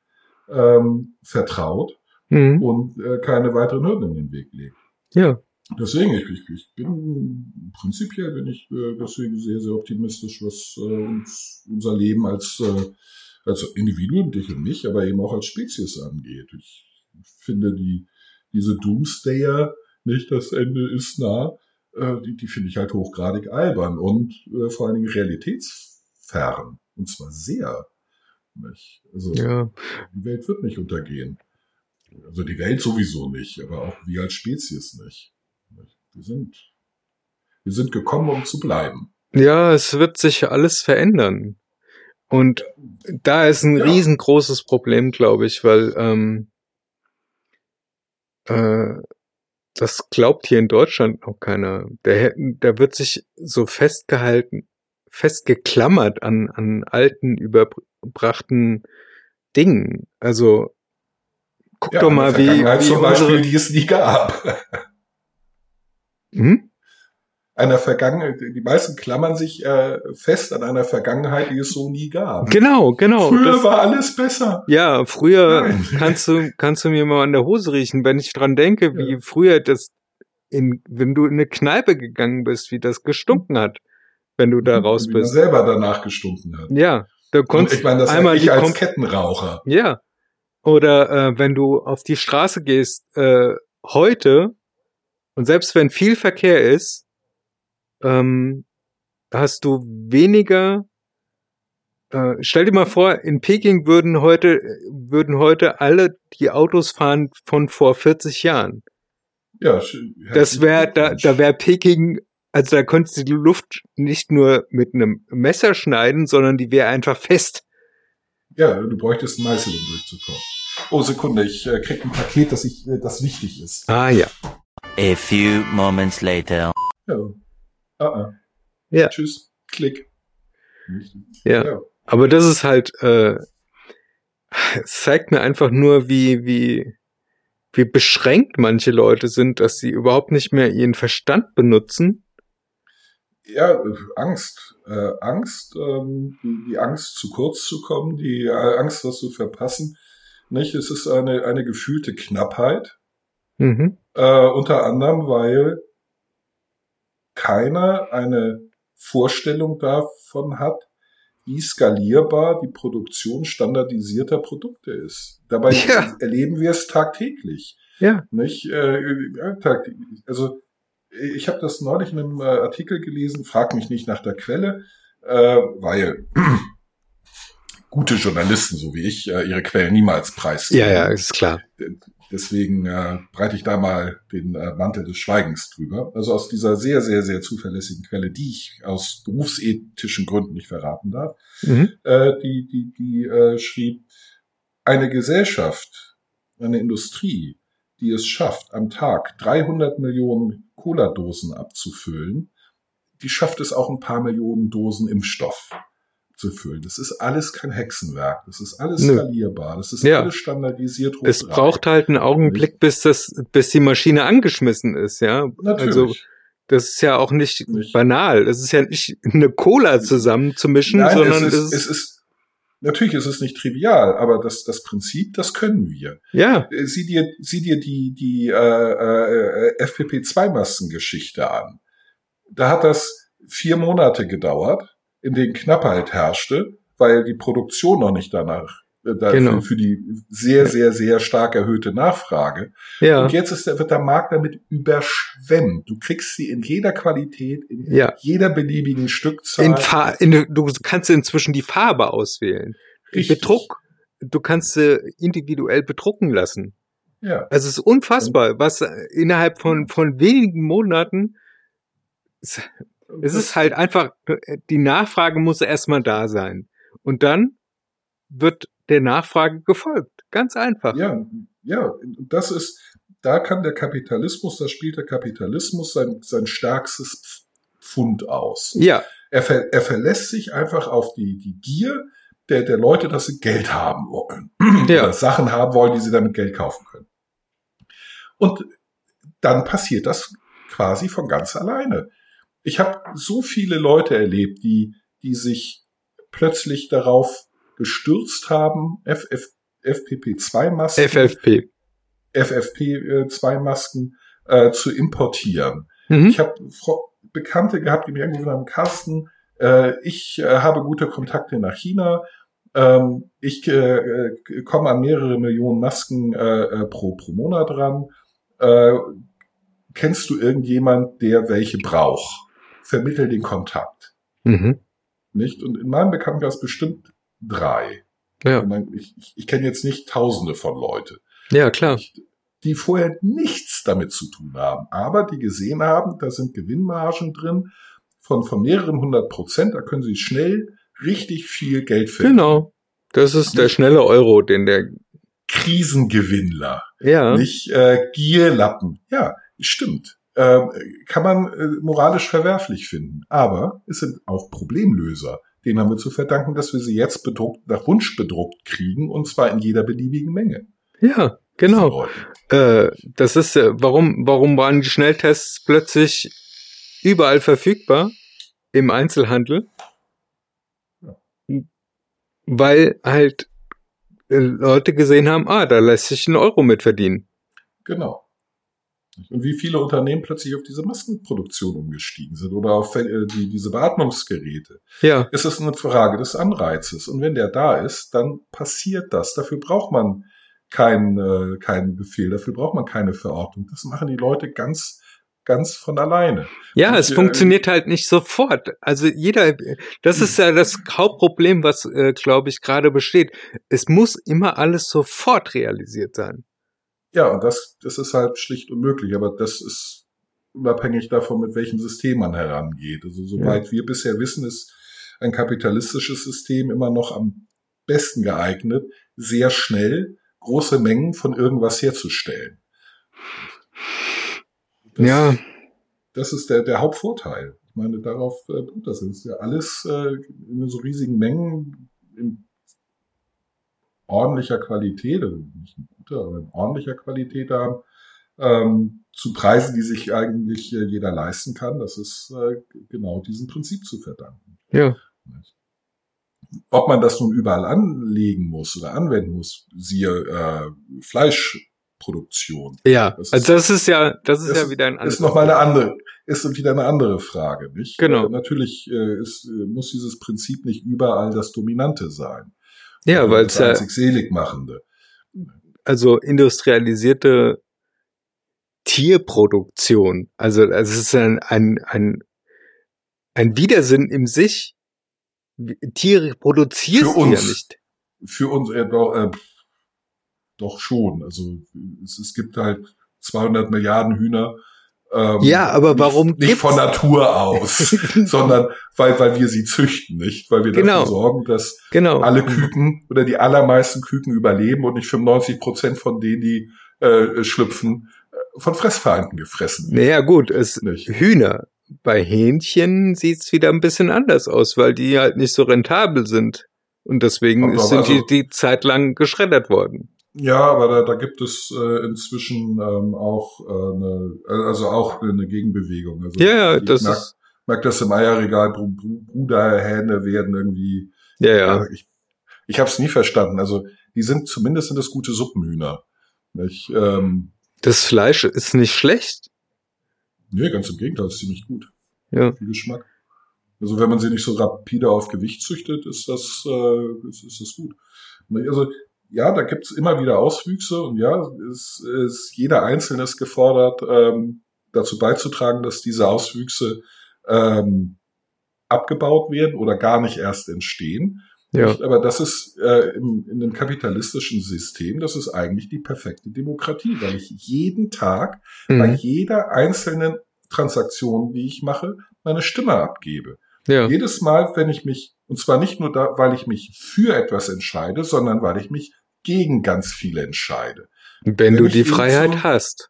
ähm, vertraut mhm. und äh, keine weiteren Hürden in den Weg legt. Ja. Deswegen, ich, ich, bin prinzipiell bin ich äh, deswegen sehr, sehr optimistisch, was äh, uns unser Leben als äh, Also Individuen, dich und mich, aber eben auch als Spezies angeht. Ich finde die, diese Doomsdayer, nicht das Ende ist nah, äh, die, die finde ich halt hochgradig albern und äh, vor allen Dingen realitätsfern. Und zwar sehr. Nicht? Also Ja. die Welt wird nicht untergehen. Also die Welt sowieso nicht, aber auch wir als Spezies nicht. Nicht? Wir sind, wir sind gekommen, um zu bleiben. Ja, es wird sich alles verändern. Und da ist ein Ja. riesengroßes Problem, glaube ich, weil ähm, äh, das glaubt hier in Deutschland auch keiner. Der, da wird sich so festgehalten, festgeklammert an, an alten, überbrachten Dingen. Also guck Ja, doch mal, der wie, wie zum Beispiel, unsere... die es nie gab. Hm? Einer Vergangenheit, die meisten klammern sich äh, fest an einer Vergangenheit, die es so nie gab. Genau, genau. Früher das- war alles besser. Ja, früher Nein. kannst du, kannst du mir mal an der Hose riechen, wenn ich dran denke, wie Ja. früher das in, wenn du in eine Kneipe gegangen bist, wie das gestunken hat, wenn du da raus Wie bist. selber danach gestunken hat. Ja, da Und konntest ich meine, das einmal ich als Kom Kettenraucher. ja. Oder äh, wenn du auf die Straße gehst, äh, heute, und selbst wenn viel Verkehr ist, ähm, hast du weniger. Äh, stell dir mal vor, in Peking würden heute würden heute alle die Autos fahren von vor 40 Jahren. Ja, Das wäre da, da wäre Peking, also da konntest du die Luft nicht nur mit einem Messer schneiden, sondern die wäre einfach fest. Ja, du bräuchtest ein Meißel, um durchzukommen. Oh, Sekunde, ich äh, krieg ein Paket, das, ich, äh, das wichtig ist. Ah ja. A few moments later. Ja. Ah, ah. Ja. Tschüss. Klick. Ja. ja. Aber das ist halt, äh, es zeigt mir einfach nur, wie, wie, wie beschränkt manche Leute sind, dass sie überhaupt nicht mehr ihren Verstand benutzen. Ja, Angst. Äh, Angst, ähm, die, die Angst, zu kurz zu kommen, die äh, Angst, was zu verpassen. Nicht? Es ist eine, eine gefühlte Knappheit. Mhm. Äh, unter anderem, weil keiner eine Vorstellung davon hat, wie skalierbar die Produktion standardisierter Produkte ist. Dabei Ja. erleben wir es tagtäglich. Ja. Nicht? Äh. Also ich habe das neulich in einem äh, Artikel gelesen, frag mich nicht nach der Quelle, äh, weil *clears throat* gute Journalisten, so wie ich, äh, ihre Quellen niemals preisgeben. Ja, ja, ist klar. Deswegen äh, breite ich da mal den äh, Mantel des Schweigens drüber. Also aus dieser sehr, sehr, sehr zuverlässigen Quelle, die ich aus berufsethischen Gründen nicht verraten darf, Mhm. äh, die, die, die äh, schrieb, eine Gesellschaft, eine Industrie, die es schafft, am Tag 300 Millionen Cola-Dosen abzufüllen, die schafft es auch ein paar Millionen Dosen Impfstoff zu füllen. Das ist alles kein Hexenwerk. Das ist alles Nö. skalierbar. Das ist Ja. alles standardisiert. hoch Es braucht halt einen Augenblick, bis das, bis die Maschine angeschmissen ist, ja. Natürlich. Also, das ist ja auch nicht, Nicht. banal. Das ist ja nicht eine Cola zusammenzumischen, Nein, sondern es ist, es es ist, natürlich ist es nicht trivial, aber das, das Prinzip, das können wir. ja, Äh, Sieh dir, sieh dir die, die äh, äh, FPP2-Maskengeschichte an. Da hat das vier Monate gedauert, in denen Knappheit herrschte, weil die Produktion noch nicht danach äh, dafür, Genau. für die sehr, sehr, sehr stark erhöhte Nachfrage. ja, Und jetzt ist wird der Markt damit überschwemmt. Du kriegst sie in jeder Qualität, in ja. jeder beliebigen Stückzahl. In in, du kannst inzwischen die Farbe auswählen. Richtig. Bedruck, du kannst sie individuell bedrucken lassen. Ja. Also es ist unfassbar, was äh, innerhalb von, von wenigen Monaten, es, ist halt einfach, äh, die Nachfrage muss erstmal da sein. Und dann wird der Nachfrage gefolgt. Ganz einfach. Ja, ja, das ist, da kann der Kapitalismus, da spielt der Kapitalismus sein, sein stärkstes Pfund aus. Ja, Er, ver, er verlässt sich einfach auf die, die Gier der, der Leute, dass sie Geld haben wollen. Ja. Oder Sachen haben wollen, die sie damit Geld kaufen können. Und dann passiert das quasi von ganz alleine. Ich habe so viele Leute erlebt, die, die sich plötzlich darauf gestürzt haben, FF, FPP2-Masken FFP. FFP2-Masken äh, zu importieren. Mhm. Ich habe Bekannte gehabt, die mir irgendwo haben, Carsten, äh, ich äh, habe gute Kontakte nach China. Ähm, ich äh, äh, komme an mehrere Millionen Masken äh, äh, pro, pro Monat ran. Äh, kennst du irgendjemand, der welche braucht? Vermittel den Kontakt. Mhm. Nicht? Und in meinem Bekanntenkreis bestimmt drei. Ja. Ich, ich, ich kenne jetzt nicht tausende von Leute, Ja, klar. die vorher nichts damit zu tun haben, aber die gesehen haben, da sind Gewinnmargen drin von, von mehreren hundert Prozent, da können sie schnell richtig viel Geld finden. Genau. Das ist der schnelle Euro, den der. Krisengewinnler, Ja. nicht äh, Gierlappen. Ja, stimmt. Ähm, kann man äh, moralisch verwerflich finden. Aber es sind auch Problemlöser. Denen haben wir zu verdanken, dass wir sie jetzt bedruckt, nach Wunsch bedruckt kriegen und zwar in jeder beliebigen Menge. Ja, genau. Äh, das ist äh, warum warum waren die Schnelltests plötzlich überall verfügbar im Einzelhandel? Weil halt äh, Leute gesehen haben, ah, da lässt sich ein Euro mit verdienen. Genau. Und wie viele Unternehmen plötzlich auf diese Maskenproduktion umgestiegen sind oder auf äh, die, diese Beatmungsgeräte. Ja, Es ist eine Frage des Anreizes. Und wenn der da ist, dann passiert das. Dafür braucht man keinen äh, keinen Befehl, dafür braucht man keine Verordnung. Das machen die Leute ganz, ganz von alleine. ja, Und, es äh, funktioniert halt nicht sofort. Also jeder, das ist ja das Hauptproblem, was äh, glaube ich gerade besteht. Es muss immer alles sofort realisiert sein. Ja, und das, das ist halt schlicht unmöglich. Aber das ist unabhängig davon, mit welchem System man herangeht. Also soweit wir bisher wissen, ist ein kapitalistisches System immer noch am besten geeignet, sehr schnell große Mengen von irgendwas herzustellen. Das, Ja, Das ist der, der Hauptvorteil. Ich meine, darauf äh, das. Ist ja alles äh, in so riesigen Mengen in ordentlicher Qualität, also nicht in guter, aber in ordentlicher Qualität haben, ähm, zu Preisen, die sich eigentlich äh, jeder leisten kann. Das ist äh, genau diesem Prinzip zu verdanken. ja. Ob man das nun überall anlegen muss oder anwenden muss, siehe äh, Fleischproduktion. Ja, Das ist- also das ist ja, das ist Das ja wieder ein anderes. ist noch mal eine andere, ist wieder eine andere Frage, nicht? Genau. Äh, natürlich äh, ist, äh, muss dieses Prinzip nicht überall das Dominante sein. Ja, weil es ja, selig machende. also industrialisierte Tierproduktion, also also es ist ein, ein, ein, ein Widersinn im sich. Tiere produzierst du ja nicht. Für uns äh, doch, äh, doch schon. Also es, es gibt halt 200 Milliarden Hühner. Ähm, Ja, aber warum nicht, nicht von Natur aus, *laughs* sondern weil weil wir sie züchten, nicht, weil wir Genau. dafür sorgen, dass Genau. alle Küken oder die allermeisten Küken überleben und nicht 95 Prozent von denen, die äh, schlüpfen, äh, von Fressfeinden gefressen werden. Naja, gut, es Nicht? Hühner. Bei Hähnchen sieht's wieder ein bisschen anders aus, weil die halt nicht so rentabel sind. Und deswegen sind also- die, die Zeit lang geschreddert worden. Ja, aber da, da gibt es äh, inzwischen ähm, auch äh, eine, äh, also auch eine Gegenbewegung. Also Ja, ja, das merk, ist, merk das im Eierregal, Bru- Bru- Bruderhähne werden irgendwie. ja, ja. äh, ich ich habe es nie verstanden. Also die sind zumindest sind das gute Suppenhühner. Nicht? Ähm, Das Fleisch ist nicht schlecht. nee, ganz im Gegenteil, ist ziemlich gut. Ja. Viel Geschmack. Also wenn man sie nicht so rapide auf Gewicht züchtet, ist das, äh, ist, ist das gut. Also ja, da gibt's immer wieder Auswüchse und ja, es ist jeder Einzelne ist gefordert, ähm, dazu beizutragen, dass diese Auswüchse ähm, abgebaut werden oder gar nicht erst entstehen. Ja. Nicht? Aber das ist äh, im, in einem kapitalistischen System, das ist eigentlich die perfekte Demokratie, weil ich jeden Tag bei Mhm. jeder einzelnen Transaktion, die ich mache, meine Stimme abgebe. Ja. Jedes Mal, wenn ich mich, und zwar nicht nur da, weil ich mich für etwas entscheide, sondern weil ich mich gegen ganz viele entscheide. Wenn wenn du die Freiheit so- hast.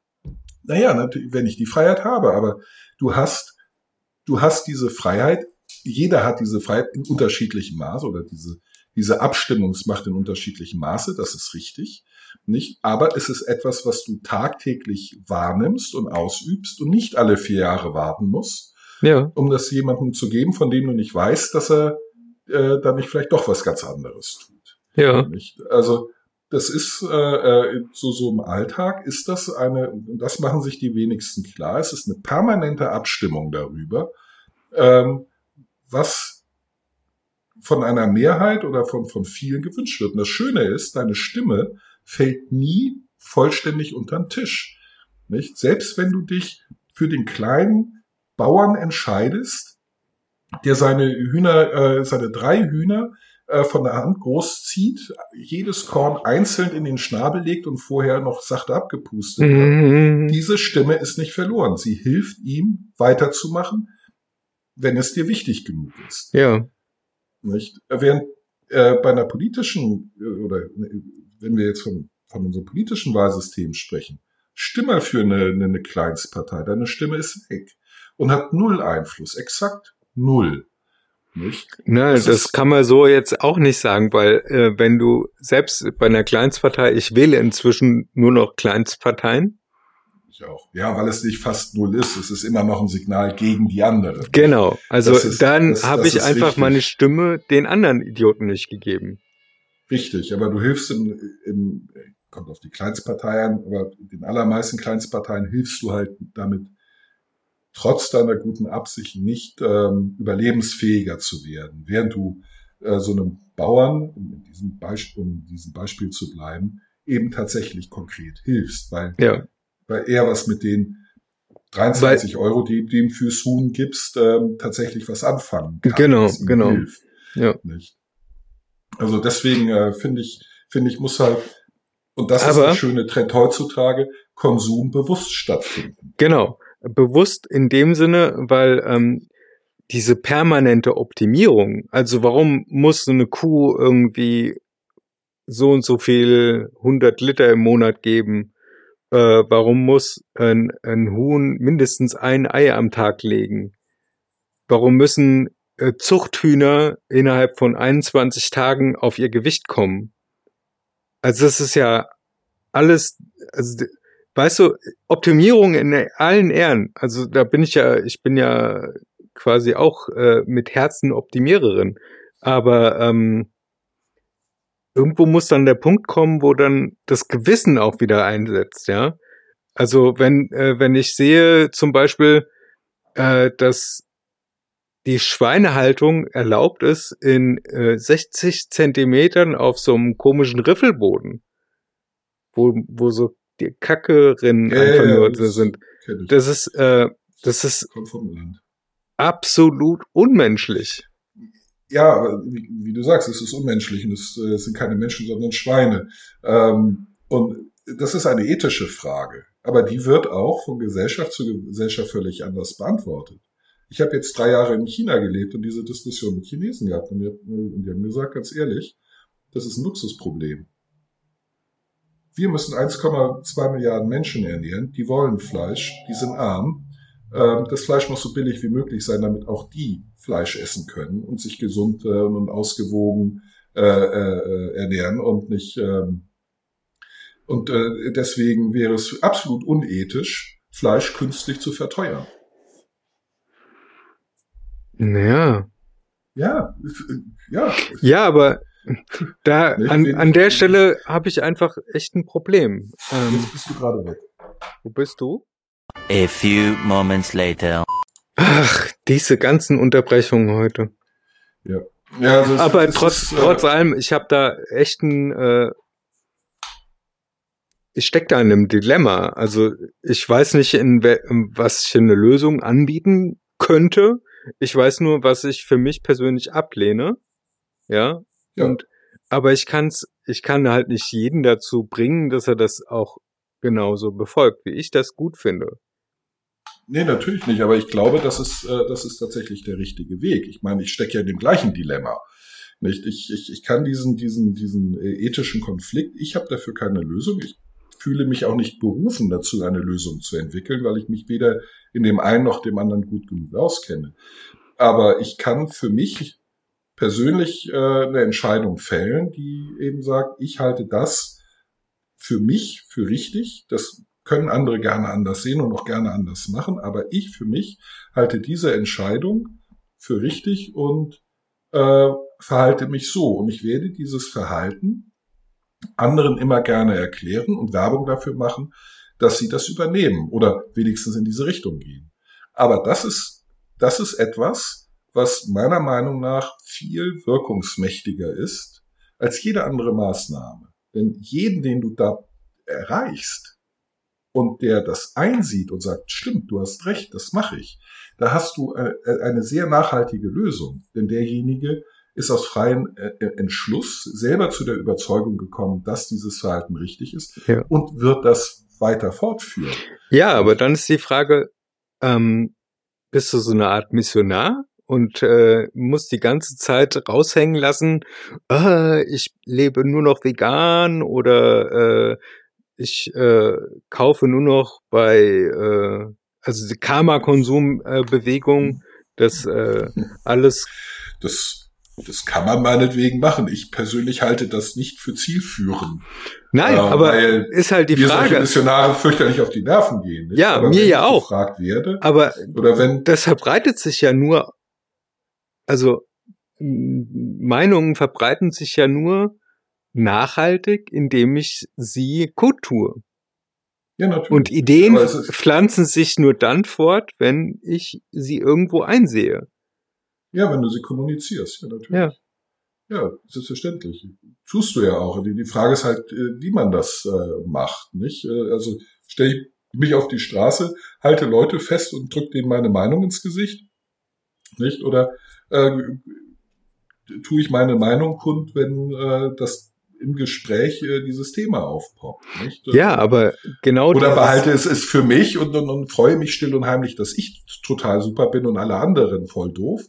Naja, natürlich, wenn ich die Freiheit habe, aber du hast, du hast diese Freiheit, jeder hat diese Freiheit in unterschiedlichem Maße oder diese, diese Abstimmungsmacht in unterschiedlichem Maße, das ist richtig, nicht? Aber es ist etwas, was du tagtäglich wahrnimmst und ausübst und nicht alle vier Jahre warten musst, Ja. um das jemandem zu geben, von dem du nicht weißt, dass er äh, dann nicht vielleicht doch was ganz anderes tut. Ja. Also das ist äh, äh, so so im Alltag ist das eine und das machen sich die wenigsten klar. Es ist eine permanente Abstimmung darüber, ähm, was von einer Mehrheit oder von, von vielen gewünscht wird. Und das Schöne ist, deine Stimme fällt nie vollständig unter den Tisch. Nicht? Selbst wenn du dich für den kleinen Bauern entscheidest, der seine Hühner, äh, seine drei Hühner äh, von der Hand großzieht, jedes Korn einzeln in den Schnabel legt und vorher noch sachte abgepustet hat. Mhm. Diese Stimme ist nicht verloren. Sie hilft ihm weiterzumachen, wenn es dir wichtig genug ist. Ja. Nicht? Während äh, bei einer politischen, äh, oder äh, wenn wir jetzt von, von unserem politischen Wahlsystem sprechen, stimm mal für eine, eine, eine Kleinstpartei, deine Stimme ist weg und hat null Einfluss, exakt null. Nicht? Ne, Das das, kann man so jetzt auch nicht sagen, weil äh, wenn du selbst bei einer Kleinstpartei, ich wähle inzwischen nur noch Kleinstparteien. Ich auch. Ja, weil es nicht fast null ist. Es ist immer noch ein Signal gegen die andere. Genau. Also ist- dann habe ich einfach richtig. meine Stimme den anderen Idioten nicht gegeben. Richtig, aber du hilfst im, im kommt auf die Kleinstpartei an, aber den allermeisten Kleinstparteien hilfst du halt damit, trotz deiner guten Absicht nicht ähm, überlebensfähiger zu werden. Während du äh, so einem Bauern, um in diesem Beispiel, um in diesem Beispiel zu bleiben, eben tatsächlich konkret hilfst, weil, Ja. weil er was mit den 23 Euro, die du ihm fürs Huhn gibst, ähm, tatsächlich was anfangen kann. Genau, genau. Hilft, Ja. nicht? Also deswegen äh, finde ich, finde ich, muss halt, und das ist Aber- der schöne Trend heutzutage, Konsum bewusst stattfinden. Genau. Bewusst in dem Sinne, weil ähm, diese permanente Optimierung, also warum muss eine Kuh irgendwie so und so viel 100 Liter im Monat geben? Äh, warum muss ein, ein Huhn mindestens ein Ei am Tag legen? Warum müssen äh, Zuchthühner innerhalb von 21 Tagen auf ihr Gewicht kommen? Also das ist ja alles, also weißt du, Optimierung in allen Ehren. Also da bin ich ja, ich bin ja quasi auch äh, mit Herzen Optimiererin. Aber ähm, irgendwo muss dann der Punkt kommen, wo dann das Gewissen auch wieder einsetzt, ja. Also wenn, äh, wenn ich sehe zum Beispiel, äh, dass die Schweinehaltung erlaubt ist in äh, 60 Zentimetern auf so einem komischen Riffelboden, wo, wo so die Kackerinnen einfach nur das sind. Das ist, äh, das ist absolut unmenschlich. Ja, wie, wie du sagst, es ist unmenschlich und es äh, sind keine Menschen, sondern Schweine. Ähm, und das ist eine ethische Frage, aber die wird auch von Gesellschaft zu Gesellschaft völlig anders beantwortet. Ich habe jetzt drei Jahre in China gelebt und diese Diskussion mit Chinesen gehabt und die, und die haben gesagt, ganz ehrlich, das ist ein Luxusproblem. Wir müssen 1,2 Milliarden Menschen ernähren, die wollen Fleisch, die sind arm. Ähm, Das Fleisch muss so billig wie möglich sein, damit auch die Fleisch essen können und sich gesund äh, und ausgewogen äh, äh, ernähren und nicht. Ähm, und deswegen wäre es absolut unethisch, Fleisch künstlich zu verteuern. Naja. Ja, ja. Ja, aber da an, an der Stelle habe ich einfach echt ein Problem. Ähm, Jetzt bist du gerade weg. wo bist du? A few moments later. Ach, diese ganzen Unterbrechungen heute. Ja, also es- Aber es trotz, ist, äh, trotz allem, ich habe da echt ein, äh, ich steck da in einem Dilemma. Also ich weiß nicht, in, we- in was ich eine Lösung anbieten könnte. Ich weiß nur, was ich für mich persönlich ablehne. Ja. Ja. Und aber ich kann's, ich kann halt nicht jeden dazu bringen, dass er das auch genauso befolgt, wie ich das gut finde. Nee, natürlich nicht, aber ich glaube, das ist, äh, das ist tatsächlich der richtige Weg. Ich meine, ich stecke ja in dem gleichen Dilemma. Nicht? Ich, ich, ich kann diesen, diesen, diesen äh, ethischen Konflikt, ich habe dafür keine Lösung. Ich fühle mich auch nicht berufen dazu, eine Lösung zu entwickeln, weil ich mich weder in dem einen noch dem anderen gut genug auskenne. Aber ich kann für mich persönlich äh, eine Entscheidung fällen, die eben sagt, ich halte das für mich für richtig. Das können andere gerne anders sehen und auch gerne anders machen, aber ich für mich halte diese Entscheidung für richtig und äh, verhalte mich so. Und ich werde dieses Verhalten anderen immer gerne erklären und Werbung dafür machen, dass sie das übernehmen oder wenigstens in diese Richtung gehen. Aber das ist, das ist etwas, was meiner Meinung nach viel wirkungsmächtiger ist als jede andere Maßnahme. Denn jeden, den du da erreichst und der das einsieht und sagt, stimmt, du hast recht, das mache ich, da hast du äh, äh, eine sehr nachhaltige Lösung. Denn derjenige ist aus freiem äh, Entschluss selber zu der Überzeugung gekommen, dass dieses Verhalten richtig ist Ja. und wird das weiter fortführen. Ja, aber dann ist die Frage, ähm, bist du so eine Art Missionar und äh, musst die ganze Zeit raushängen lassen, äh, ich lebe nur noch vegan oder äh, ich äh, kaufe nur noch bei, äh, also die Karma-Konsum-Bewegung, Bewegung, das äh, alles, Das, das kann man meinetwegen machen. Ich persönlich halte das nicht für zielführend. nein, Ja, aber ist halt die Frage, Missionare fürchterlich auf die Nerven gehen. Nicht? Ja, Aber mir wenn ja ich auch. gefragt werde, aber oder wenn, das verbreitet sich ja nur, also Meinungen verbreiten sich ja nur nachhaltig, indem ich sie kundtue. ja natürlich. Und Ideen pflanzen sich nur dann fort, wenn ich sie irgendwo einsehe. Ja, wenn du sie kommunizierst, ja, natürlich. Ja. Ja, selbstverständlich. Tust du ja auch. Die, die Frage ist halt, äh, wie man das äh, macht, nicht? Äh, Also stelle ich mich auf die Straße, halte Leute fest und drücke denen meine Meinung ins Gesicht, nicht? Oder äh, tue ich meine Meinung kund, wenn äh, das im Gespräch äh, dieses Thema aufpoppt, nicht? Ja, aber genau Oder behalte es, es für mich und, und, und freue mich still und heimlich, dass ich total super bin und alle anderen voll doof.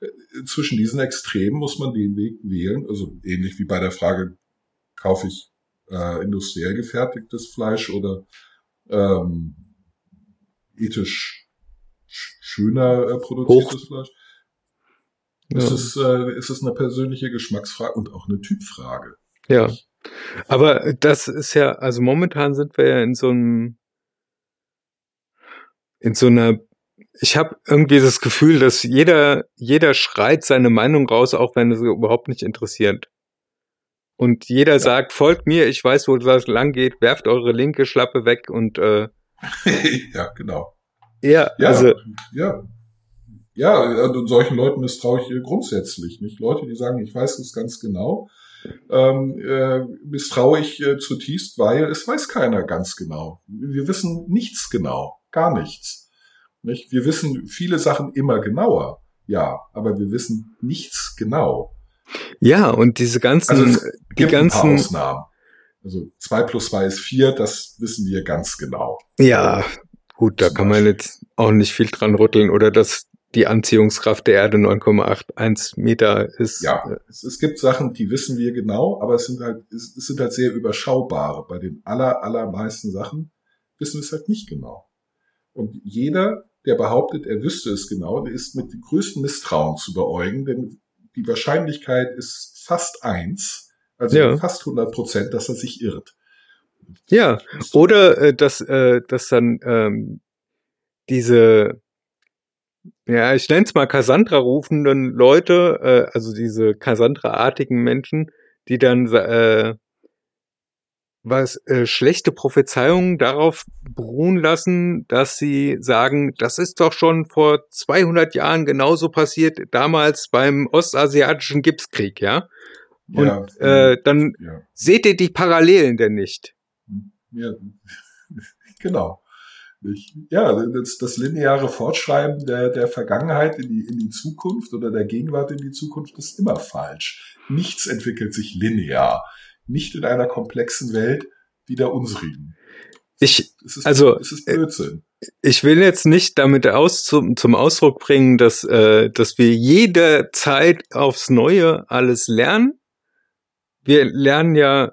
Äh, Zwischen diesen Extremen muss man den Weg wählen. Also ähnlich wie bei der Frage, kaufe ich äh, industriell gefertigtes Fleisch oder ähm, ethisch sch- schöner äh, produziertes Fleisch. Es, Ja. ist, äh, es ist eine persönliche Geschmacksfrage und auch eine Typfrage. Ja. Aber das ist ja, also momentan sind wir ja in so einem, in so einer, ich habe irgendwie das Gefühl, dass jeder, jeder schreit seine Meinung raus, auch wenn es überhaupt nicht interessiert. Und jeder sagt, folgt mir, ich weiß, wo das lang geht, werft eure linke Schlappe weg und äh, *laughs* ja, genau. ja, Ja, also ja. Ja, und solchen Leuten misstraue ich grundsätzlich. Nicht Leute, die sagen, ich weiß es ganz genau, ähm, äh, misstraue ich äh, zutiefst, weil es weiß keiner ganz genau. Wir wissen nichts genau, gar nichts. Nicht? Wir wissen viele Sachen immer genauer, ja, aber wir wissen nichts genau. ja, und diese ganzen, Also die ganzen, Ausnahmen. Also zwei plus zwei ist vier, das wissen wir ganz genau. ja, gut, da Zum kann man Beispiel. jetzt auch nicht viel dran rütteln oder dass die Anziehungskraft der Erde 9,81 Meter ist. Ja, es, es gibt Sachen, die wissen wir genau, aber es sind halt, es, es sind halt sehr überschaubare. Bei den aller, allermeisten Sachen wissen wir es halt nicht genau. Und jeder, der behauptet, er wüsste es genau, der ist mit dem größten Misstrauen zu beäugen, denn die Wahrscheinlichkeit ist fast eins, also Ja. fast 100 Prozent, dass er sich irrt. Ja, oder äh, dass, äh, dass dann ähm, diese, ja, ich nenne es mal Cassandra-rufenden Leute, äh, also diese Cassandra-artigen Menschen, die dann äh, was äh, schlechte Prophezeiungen darauf beruhen lassen, dass sie sagen, das ist doch schon vor 200 Jahren genauso passiert, damals beim ostasiatischen Gipskrieg, ja? Und Ja, äh, dann ja. seht ihr die Parallelen denn nicht? Ja, *laughs* genau. Ich, ja, das, das lineare Fortschreiben der, der Vergangenheit in die, in die Zukunft oder der Gegenwart in die Zukunft ist immer falsch. Nichts entwickelt sich linear. Nicht in einer komplexen Welt wie der unsrigen. Ich, ist, Also, es ist Blödsinn. ich will jetzt nicht damit aus, zum, zum Ausdruck bringen, dass, äh, dass wir jederzeit aufs Neue alles lernen. Wir lernen ja,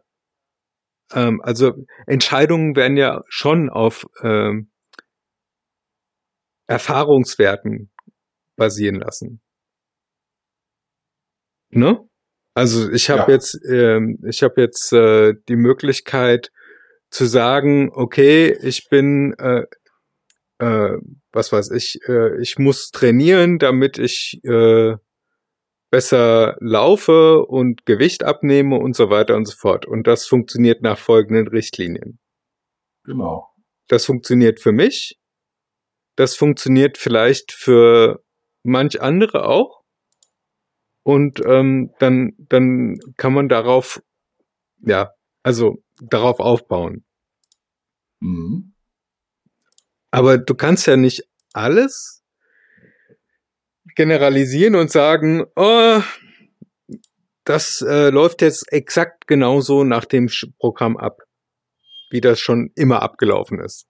ähm, also Entscheidungen werden ja schon auf ähm, Erfahrungswerten basieren lassen. Ne? Also ich habe Ja. jetzt, ähm, ich habe jetzt äh, die Möglichkeit zu sagen, okay, ich bin, äh, äh, was weiß ich, äh, ich muss trainieren, damit ich äh, besser laufe und Gewicht abnehme und so weiter und so fort. Und das funktioniert nach folgenden Richtlinien. Genau. Das funktioniert für mich. Das funktioniert vielleicht für manch andere auch. und ähm, dann, dann kann man darauf, ja, also darauf aufbauen. Mhm. Aber du kannst ja nicht alles generalisieren und sagen, oh, das äh, läuft jetzt exakt genauso nach dem Programm ab, wie das schon immer abgelaufen ist.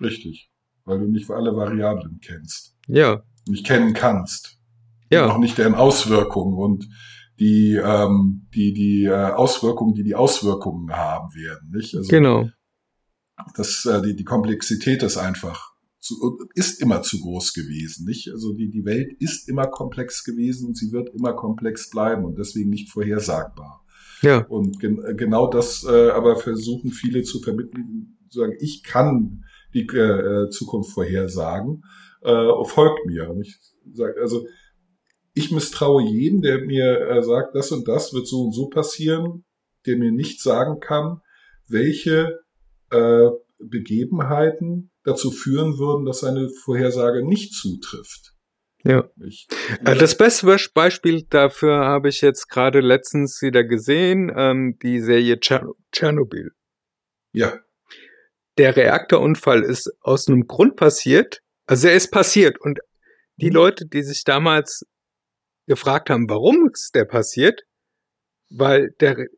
Richtig. Weil du nicht alle Variablen kennst. Ja, Nicht kennen kannst. ja, Noch nicht deren Auswirkungen und die, ähm, die, die äh, Auswirkungen, die die Auswirkungen haben werden. Nicht? Also genau. das, äh, die, die Komplexität ist einfach zu, ist immer zu groß gewesen, nicht? Also die, die Welt ist immer komplex gewesen und sie wird immer komplex bleiben und deswegen nicht vorhersagbar. Ja, Und gen genau das äh, aber versuchen viele zu vermitteln, zu sagen, ich kann die äh, Zukunft vorhersagen, äh, folgt mir. Und ich sag, also ich misstraue jedem, der mir äh, sagt, das und das wird so und so passieren, der mir nicht sagen kann, welche äh, Begebenheiten dazu führen würden, dass seine Vorhersage nicht zutrifft. ja. Ich, Äh, Das beste Beispiel dafür habe ich jetzt gerade letztens wieder gesehen, ähm, die Serie Tscher- Tschernobyl. ja, Der Reaktorunfall ist aus einem Grund passiert, also er ist passiert. Und die Mhm. Leute, die sich damals gefragt haben, warum ist der passiert, weil der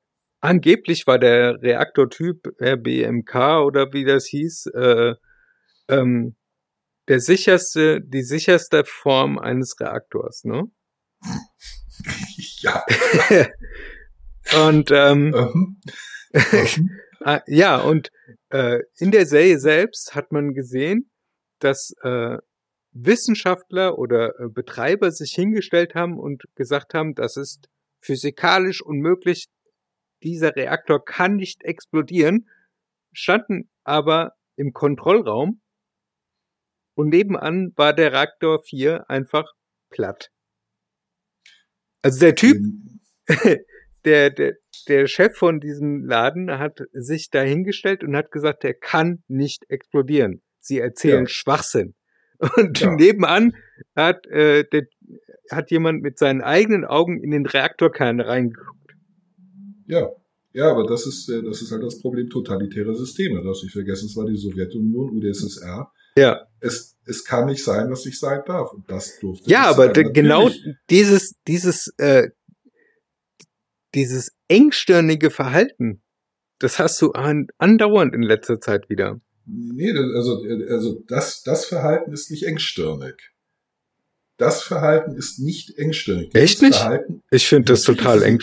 angeblich war der Reaktortyp RBMK oder wie das hieß, äh, ähm, der sicherste, die sicherste Form eines Reaktors, ne? ja, *laughs* Und ähm, ähm, *laughs* ja, und äh, in der Serie selbst hat man gesehen, dass äh, Wissenschaftler oder äh, Betreiber sich hingestellt haben und gesagt haben, das ist physikalisch unmöglich, dieser Reaktor kann nicht explodieren, standen aber im Kontrollraum und nebenan war der Reaktor 4 einfach platt. Also der Typ, *laughs* der, der, der Chef von diesem Laden hat sich da hingestellt und hat gesagt, der kann nicht explodieren. Sie erzählen Ja. Schwachsinn. Und Ja. nebenan hat, äh, der, hat jemand mit seinen eigenen Augen in den Reaktorkern reingeguckt. Ja, ja, aber das ist, äh, das ist halt das Problem totalitärer Systeme. Darfst nicht vergessen, es war die Sowjetunion, UdSSR. Ja, Es, es kann nicht sein, was nicht sein darf. Und das durfte ja, nicht aber sein. genau dieses, dieses, äh, dieses engstirnige Verhalten, das hast du an, andauernd in letzter Zeit wieder. Nee, also, also das, das Verhalten ist nicht engstirnig. Das Verhalten ist nicht engstirnig. Echt nicht? Verhalten, Ich finde das total eng.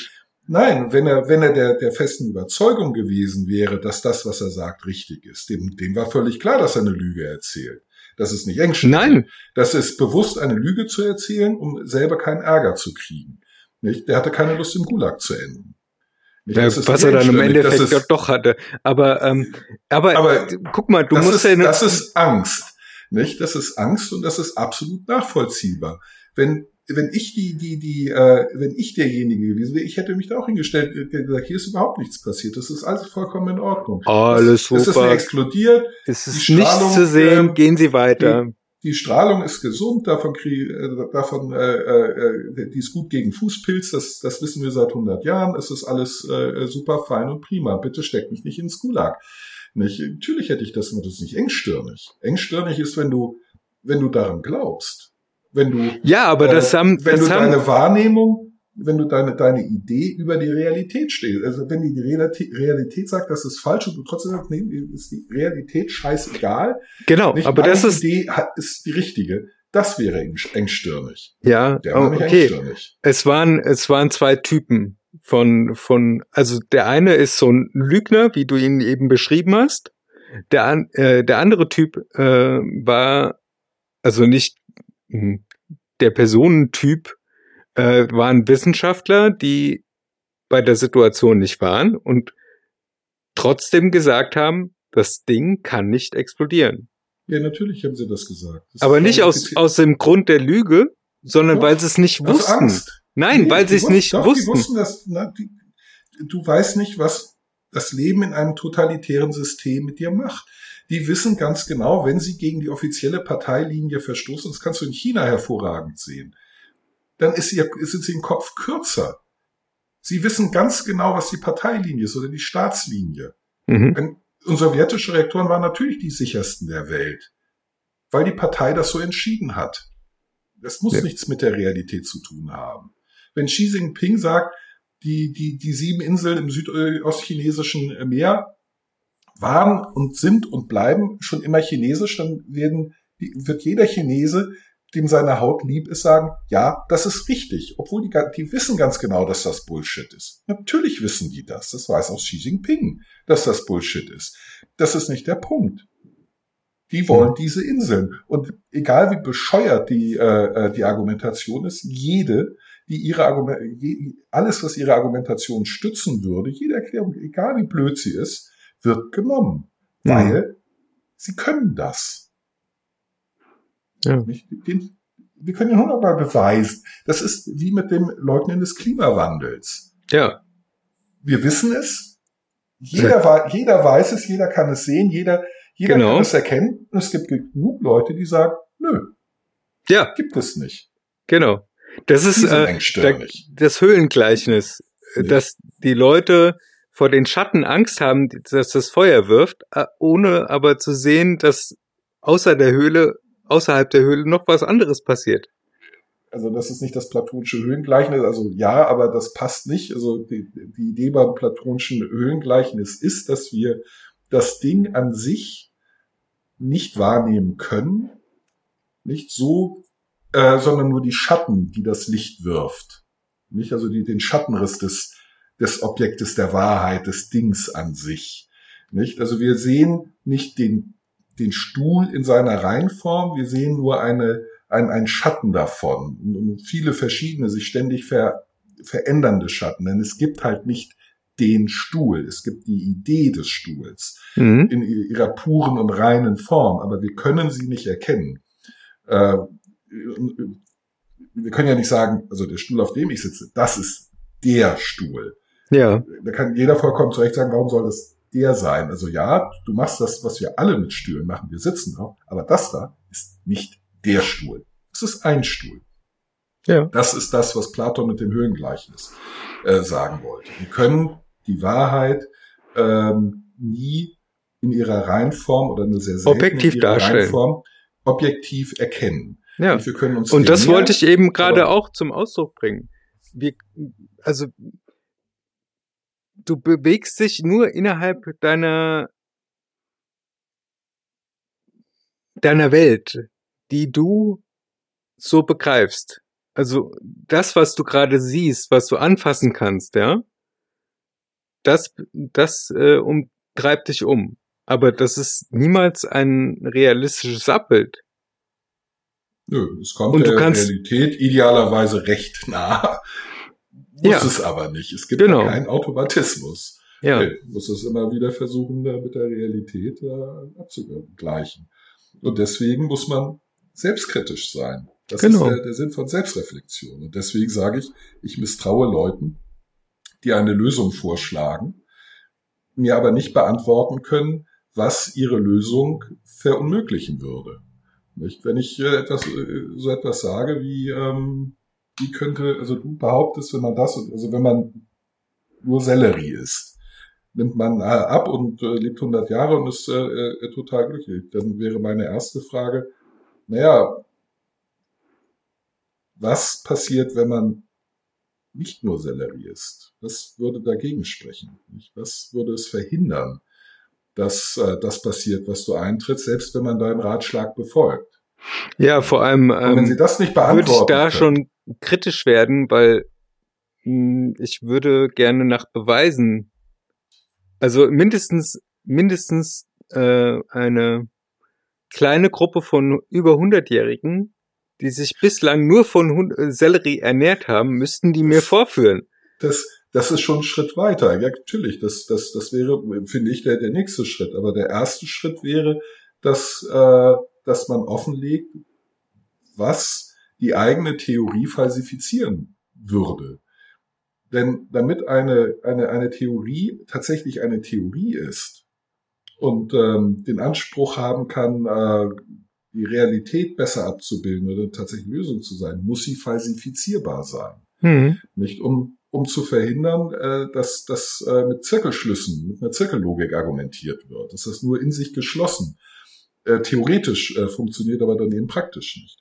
Nein, wenn er, wenn er der, der festen Überzeugung gewesen wäre, dass das, was er sagt, richtig ist, dem, dem war völlig klar, dass er eine Lüge erzählt. Das ist nicht engstirnig. Nein, Das ist bewusst eine Lüge zu erzählen, um selber keinen Ärger zu kriegen. Nicht? Der hatte keine Lust, im Gulag zu enden. Das ist was er dann im. Das Endeffekt ist- ja doch hatte. Aber, ähm, aber, Aber guck mal, du das musst ist, ja das ist Angst. Nicht? Das ist Angst und das ist absolut nachvollziehbar. Wenn, wenn ich die, die, die, äh, wenn ich derjenige gewesen wäre, ich hätte mich da auch hingestellt und gesagt, hier ist überhaupt nichts passiert. Das ist alles vollkommen in Ordnung. alles Es ist super. nicht explodiert. Es ist nichts zu sehen, ähm, gehen Sie weiter. Die Strahlung ist gesund, davon, krieg, äh, davon äh, äh, die ist gut gegen Fußpilz, das, das wissen wir seit 100 Jahren. Es ist alles äh, super fein und prima. Bitte steck mich nicht ins Gulag. Nicht? Natürlich hätte ich das, das ist nicht engstirnig. Engstirnig ist, wenn du, wenn du daran glaubst. Wenn du, Ja, aber das äh, haben, wenn das du haben, deine Wahrnehmung, wenn du deine, deine Idee über die Realität stehst. Also wenn die, die Realität, sagt, das ist falsch und du trotzdem sagst, nee, ist die Realität scheißegal. genau, Nicht aber das ist, Idee hat, ist die richtige. Das wäre eng- engstirnig. ja, Der war okay. engstirnig. Es waren, es waren zwei Typen von, von, also der eine ist so ein Lügner, wie du ihn eben beschrieben hast. Der, an- äh, der andere Typ äh, war, also nicht mh, der Personentyp, äh, waren Wissenschaftler, die bei der Situation nicht waren und trotzdem gesagt haben, das Ding kann nicht explodieren. Ja, natürlich haben sie das gesagt. Das Aber nicht aus, aus dem Grund der Lüge, sondern Doch, weil sie es nicht wussten. Angst. Nein, Nee, weil sie es wussten- nicht doch, wussten. Die wussten das, na, die, du weißt nicht, was das Leben in einem totalitären System mit dir macht. Die wissen ganz genau, wenn sie gegen die offizielle Parteilinie verstoßen, das kannst du in China hervorragend sehen. Dann ist, ihr, ist sie im Kopf kürzer. Sie wissen ganz genau, was die Parteilinie ist oder die Staatslinie. Mhm. Und sowjetische Reaktoren waren natürlich die sichersten der Welt, weil die Partei das so entschieden hat. Das muss Ja. nichts mit der Realität zu tun haben. Wenn Xi Jinping sagt, die, die, die sieben Inseln im südostchinesischen Meer waren und sind und bleiben schon immer chinesisch, dann werden, wird jeder Chinese, dem seine Haut lieb ist, sagen, ja, das ist richtig. Obwohl die, die wissen ganz genau, dass das Bullshit ist. Natürlich wissen die das. Das weiß auch Xi Jinping, dass das Bullshit ist. Das ist nicht der Punkt. Die wollen diese Inseln. Und egal wie bescheuert die, äh, äh, die Argumentation ist, jede, die ihre Argument, alles, was ihre Argumentation stützen würde, jede Erklärung, egal wie blöd sie ist, wird genommen. Mhm. Weil sie können das. Ja. Den, wir können ihn hundertmal beweisen. Das ist wie mit dem Leugnen des Klimawandels. Ja, Wir wissen es. Jeder, wei- jeder weiß es, jeder kann es sehen, jeder, jeder Genau. kann es erkennen. Und es gibt genug Leute, die sagen, nö, ja, gibt es nicht. genau. Das ist äh, engstirnig. das Höhlengleichnis, Ja. dass die Leute vor den Schatten Angst haben, dass das Feuer wirft, äh, ohne aber zu sehen, dass außer der Höhle, außerhalb der Höhle noch was anderes passiert. Also das ist nicht das platonische Höhlengleichnis. Also ja, aber das passt nicht. Also die, die Idee beim platonischen Höhlengleichnis ist, dass wir das Ding an sich nicht wahrnehmen können, nicht so, äh, sondern nur die Schatten, die das Licht wirft. Nicht also die, den Schattenriss des, des Objektes der Wahrheit, des Dings an sich. Nicht? Also wir sehen nicht den, den Stuhl in seiner Reihenform, wir sehen nur eine, ein, ein Schatten davon. Und, viele verschiedene, sich ständig ver, verändernde Schatten. Denn es gibt halt nicht den Stuhl. Es gibt die Idee des Stuhls Mhm. in ihrer puren und reinen Form, aber wir können sie nicht erkennen. Äh, wir können ja nicht sagen, also der Stuhl, auf dem ich sitze, das ist der Stuhl. Ja, Da kann jeder vollkommen zu Recht sagen, warum soll das der sein? Also ja, du machst das, was wir alle mit Stühlen machen, wir sitzen drauf, aber das da ist nicht der Stuhl. Es ist ein Stuhl. ja, Das ist das, was Platon mit dem Höhengleichnis äh, sagen wollte. Wir können die Wahrheit ähm, nie in ihrer Reinform oder nur sehr selten Objektiv in ihrer darstellen. Reinform objektiv erkennen. ja. Und wir können uns Und das wollte ich eben gerade auch zum Ausdruck bringen. Wir, also du bewegst dich nur innerhalb deiner deiner Welt, die du so begreifst. Also das, was du gerade siehst, was du anfassen kannst, ja, das, das äh, um, treibt dich um. Aber das ist niemals ein realistisches Abbild. Nö, es kommt Und du der kannst- Realität idealerweise recht nah. Muss Ja. es aber nicht. Es gibt Genau. keinen Automatismus. Ja, Nee, muss es immer wieder versuchen, da mit der Realität äh, abzugleichen. Und deswegen muss man selbstkritisch sein. Das Genau. ist der, der Sinn von Selbstreflexion. Und deswegen sage ich, ich misstraue Leuten, die eine Lösung vorschlagen, mir aber nicht beantworten können, was ihre Lösung verunmöglichen würde. Nicht? Wenn ich äh, etwas, äh, so etwas sage wie, ähm, wie könnte, also du behauptest, wenn man das, also wenn man nur Sellerie isst, nimmt man äh, ab und äh, lebt 100 Jahre und ist äh, äh, total glücklich. Dann wäre meine erste Frage, naja, was passiert, wenn man nicht nur Sellerie isst? Was würde dagegen sprechen? Was würde es verhindern, dass äh, das passiert, was du eintrittst, selbst wenn man deinen Ratschlag befolgt? ja vor allem Und wenn Sie ähm, das nicht würde beantworten ich da können, schon kritisch werden, weil mh, ich würde gerne nach Beweisen, also mindestens mindestens äh, eine kleine Gruppe von über 100-Jährigen, die sich bislang nur von Hund äh, Sellerie ernährt haben, müssten die mir vorführen. das, das ist schon ein Schritt weiter. Ja, natürlich, das, das, das wäre, finde ich, der, der nächste Schritt. Aber der erste Schritt wäre, dass, äh, dass man offenlegt, was die eigene Theorie falsifizieren würde. Denn damit eine, eine, eine Theorie tatsächlich eine Theorie ist und ähm, den Anspruch haben kann, äh, die Realität besser abzubilden oder tatsächlich Lösung zu sein, muss sie falsifizierbar sein. Mhm. Nicht um, um zu verhindern, äh, dass das äh, mit Zirkelschlüssen, mit einer Zirkellogik argumentiert wird. Dass das nur in sich geschlossen äh, theoretisch äh, funktioniert, aber dann eben praktisch nicht.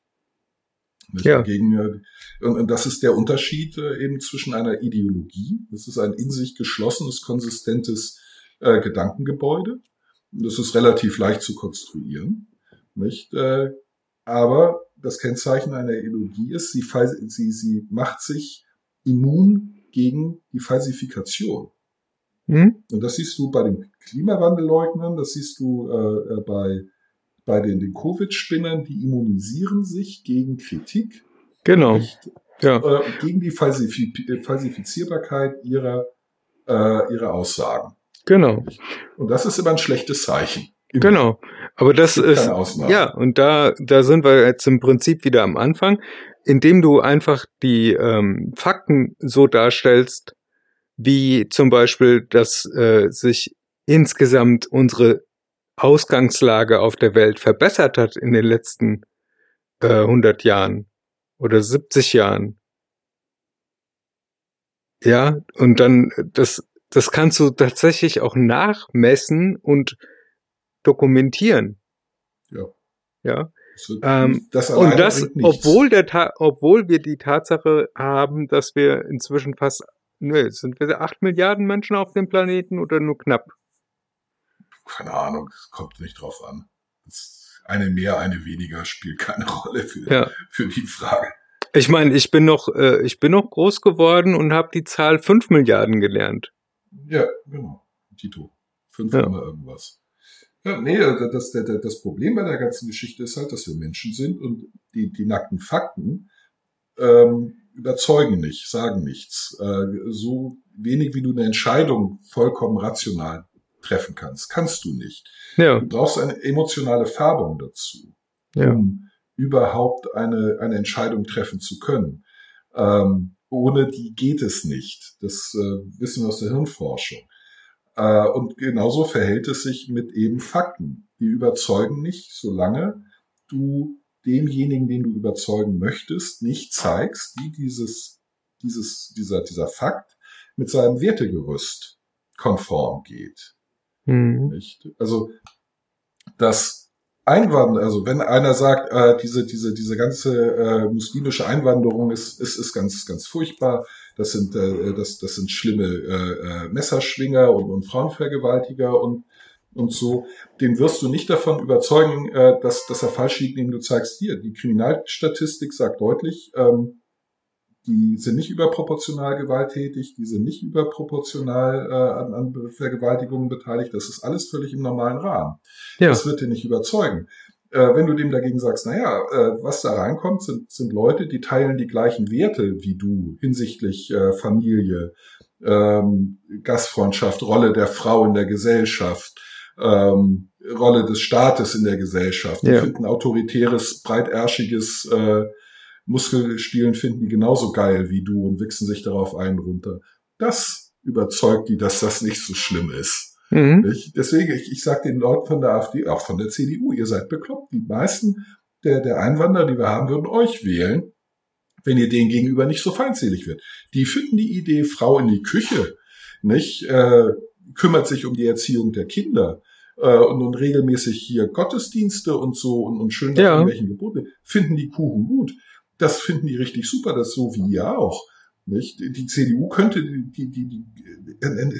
Nicht? Ja. Gegen, und, das ist der Unterschied äh, eben zwischen einer Ideologie, das ist ein in sich geschlossenes, konsistentes äh, Gedankengebäude. Das ist relativ leicht zu konstruieren, nicht? Äh, aber das Kennzeichen einer Ideologie ist, sie, sie, sie macht sich immun gegen die Falsifikation. Mhm. Und das siehst du bei den Klimawandelleugnern, das siehst du äh, äh, bei, bei den, den Covid-Spinnern, die immunisieren sich gegen Kritik, Genau. nicht, Ja. äh, gegen die Falsifi Falsifizierbarkeit ihrer, äh, ihrer Aussagen. Genau. Und das ist immer ein schlechtes Zeichen. Immer. Genau. Aber das ist, ja, und da, da sind wir jetzt im Prinzip wieder am Anfang, indem du einfach die ähm, Fakten so darstellst, wie zum Beispiel, dass äh, sich insgesamt unsere Ausgangslage auf der Welt verbessert hat in den letzten äh, 100 Jahren oder 70 Jahren. Ja, und dann äh, das, das kannst du tatsächlich auch nachmessen und dokumentieren. Ja. Ja. Das Ähm, das Und das, obwohl der Ta obwohl wir die Tatsache haben, dass wir inzwischen fast, ne, sind wir acht Milliarden Menschen auf dem Planeten oder nur knapp? Keine Ahnung, es kommt nicht drauf an. Eine mehr, eine weniger spielt keine *laughs* Rolle für, Ja. für die Frage. Ich meine, ich bin noch, äh, ich bin noch groß geworden und habe die Zahl fünf Milliarden gelernt. Ja, genau. Tito. Fünf Ja. Komma irgendwas. Ja, nee, das, das, das Problem bei der ganzen Geschichte ist halt, dass wir Menschen sind und die, die nackten Fakten ähm, überzeugen nicht, sagen nichts. Äh, so wenig wie du eine Entscheidung vollkommen rational treffen kannst, kannst du nicht. Ja, Du brauchst eine emotionale Färbung dazu, ja, um überhaupt eine, eine Entscheidung treffen zu können. Ähm, ohne die geht es nicht. Das äh, wissen wir aus der Hirnforschung. Äh, und genauso verhält es sich mit eben Fakten. Die überzeugen nicht, solange du demjenigen, den du überzeugen möchtest, nicht zeigst, wie dieses, dieses, dieser, dieser Fakt mit seinem Wertegerüst konform geht. Mhm. Also das Einwandern, also wenn einer sagt, äh, diese, diese, diese ganze äh, muslimische Einwanderung ist, ist, ist ganz, ganz furchtbar, das sind, äh, das, das sind schlimme äh, äh, Messerschwinger und, und Frauenvergewaltiger und, und so, den wirst du nicht davon überzeugen, äh, dass, dass er falsch liegt, indem du zeigst, hier, die Kriminalstatistik sagt deutlich, ähm, die sind nicht überproportional gewalttätig, die sind nicht überproportional äh, an, an Vergewaltigungen beteiligt. Das ist alles völlig im normalen Rahmen. Ja. Das wird dir nicht überzeugen. Äh, wenn du dem dagegen sagst, naja, äh, was da reinkommt, sind, sind Leute, die teilen die gleichen Werte wie du hinsichtlich äh, Familie, ähm, Gastfreundschaft, Rolle der Frau in der Gesellschaft, ähm, Rolle des Staates in der Gesellschaft. Die Ja. finden autoritäres, breitärschiges äh, Muskelspielen finden die genauso geil wie du und wichsen sich darauf ein runter. Das überzeugt die, dass das nicht so schlimm ist. Mhm. Nicht? Deswegen, ich, ich sage den Leuten von der AfD, auch von der CDU, ihr seid bekloppt. Die meisten der, der Einwanderer, die wir haben, würden euch wählen, wenn ihr denen gegenüber nicht so feindselig wird. Die finden die Idee, Frau in die Küche, nicht, äh, kümmert sich um die Erziehung der Kinder äh, und, und regelmäßig hier Gottesdienste und so und, und schön nach Ja. irgendwelchen Gebote, finden die Kuchen gut. Das finden die richtig super, das so wie ihr auch. Nicht? Die CDU könnte die, die, die, die, äh,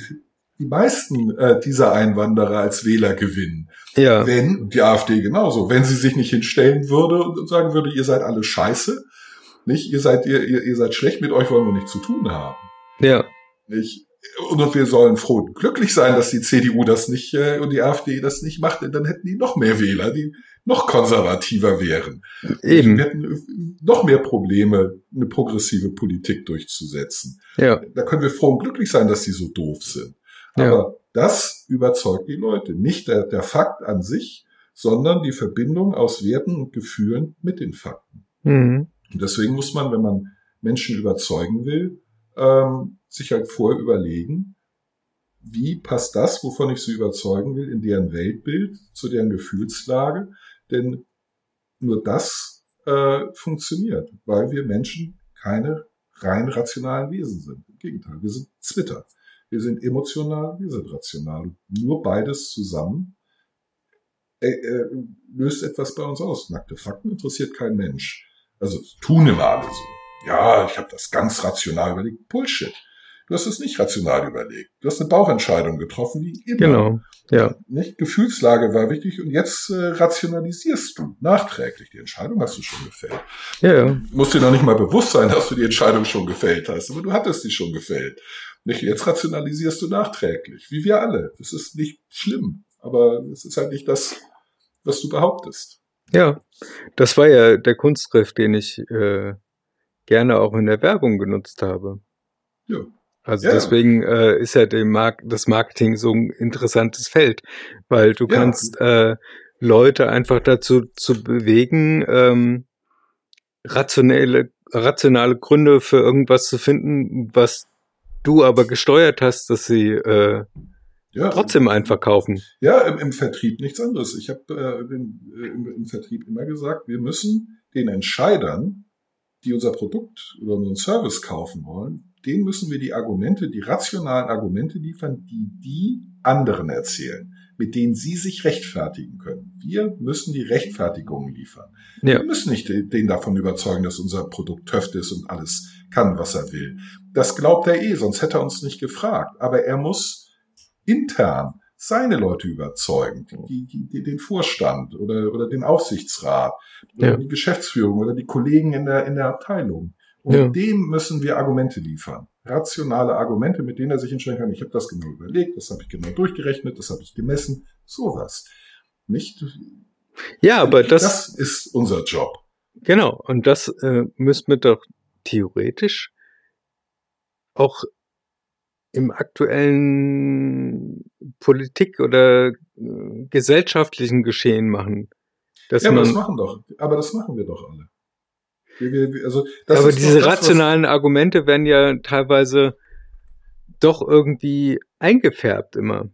die meisten äh, dieser Einwanderer als Wähler gewinnen. Ja, Wenn, die AfD genauso, wenn sie sich nicht hinstellen würde und sagen würde, ihr seid alle scheiße, nicht, ihr seid, ihr, ihr, ihr seid schlecht, mit euch wollen wir nichts zu tun haben. ja, Nicht? Und wir sollen froh und glücklich sein, dass die CDU das nicht äh, und die AfD das nicht macht, denn dann hätten die noch mehr Wähler, die noch konservativer wären. Wir eben. hätten noch mehr Probleme, eine progressive Politik durchzusetzen. Ja, Da können wir froh und glücklich sein, dass die so doof sind. Ja. Aber das überzeugt die Leute. Nicht der, der Fakt an sich, sondern die Verbindung aus Werten und Gefühlen mit den Fakten. mhm. Und deswegen muss man, wenn man Menschen überzeugen will, ähm, sich halt vorher überlegen, wie passt das, wovon ich sie überzeugen will, in deren Weltbild, zu deren Gefühlslage. Denn nur das äh, funktioniert, weil wir Menschen keine rein rationalen Wesen sind. Im Gegenteil, wir sind Zwitter. Wir sind emotional, wir sind rational. Nur beides zusammen äh, äh, löst etwas bei uns aus. Nackte Fakten interessiert kein Mensch. Also tun immer alle so. Ja, ich habe das ganz rational überlegt. Bullshit. Du hast es nicht rational überlegt. Du hast eine Bauchentscheidung getroffen, die immer. Genau. Ja. Nicht? Gefühlslage war wichtig und jetzt äh, rationalisierst du nachträglich. Die Entscheidung hast du schon gefällt. Ja, ja. Musst dir noch nicht mal bewusst sein, dass du die Entscheidung schon gefällt hast, aber du hattest die schon gefällt. Nicht? Jetzt rationalisierst du nachträglich, wie wir alle. Das ist nicht schlimm, aber es ist halt nicht das, was du behauptest. Ja. Das war ja der Kunstgriff, den ich äh, gerne auch in der Werbung genutzt habe. Ja. Also Ja. deswegen äh, ist ja dem Mark das Marketing so ein interessantes Feld, weil du Ja. kannst äh, Leute einfach dazu zu bewegen, ähm, rationelle, rationale Gründe für irgendwas zu finden, was du aber gesteuert hast, dass sie äh, Ja, trotzdem einfach kaufen. Ja, im, im Vertrieb nichts anderes. Ich habe äh, im, äh, im, im Vertrieb immer gesagt, wir müssen den Entscheidern, die unser Produkt oder unseren Service kaufen wollen, denen müssen wir die Argumente, die rationalen Argumente liefern, die die anderen erzählen, mit denen sie sich rechtfertigen können. Wir müssen die Rechtfertigungen liefern. Ja. Wir müssen nicht den davon überzeugen, dass unser Produkt töft ist und alles kann, was er will. Das glaubt er eh, sonst hätte er uns nicht gefragt. Aber er muss intern seine Leute überzeugen, die, die, die, den Vorstand oder, oder den Aufsichtsrat oder Ja. die Geschäftsführung oder die Kollegen in der, in der Abteilung. Und Ja. dem müssen wir Argumente liefern. Rationale Argumente, mit denen er sich entscheiden kann, ich habe das genau überlegt, das habe ich genau durchgerechnet, das habe ich gemessen, sowas. Nicht? Ja, aber das, das ist unser Job. genau, und das äh, müssten wir doch theoretisch auch im aktuellen Politik oder äh, gesellschaftlichen Geschehen machen. Ja, aber das machen doch, aber das machen wir doch alle. Also, aber diese das, rationalen Argumente werden ja teilweise doch irgendwie eingefärbt immer.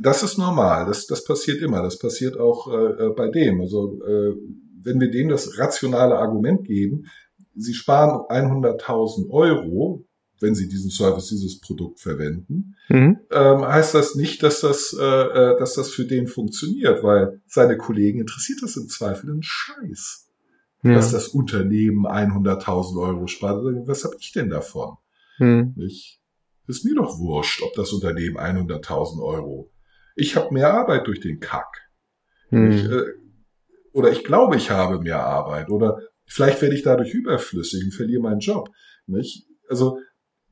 Das ist normal, das, das passiert immer, das passiert auch äh, äh, bei dem. Also äh, wenn wir dem das rationale Argument geben, sie sparen 100.000 Euro, wenn sie diesen Service, dieses Produkt verwenden, Mhm. ähm, heißt das nicht, dass das, äh, äh, dass das für den funktioniert, weil seine Kollegen interessiert das im Zweifel einen Scheiß, Ja. dass das Unternehmen 100.000 Euro spart. Was habe ich denn davon? Mhm. Nicht? Ist mir doch wurscht, ob das Unternehmen 100.000 Euro. Ich habe mehr Arbeit durch den Kack. Ich, Mhm. äh, oder ich glaube, ich habe mehr Arbeit. Oder vielleicht werde ich dadurch überflüssig und verliere meinen Job. Nicht? Also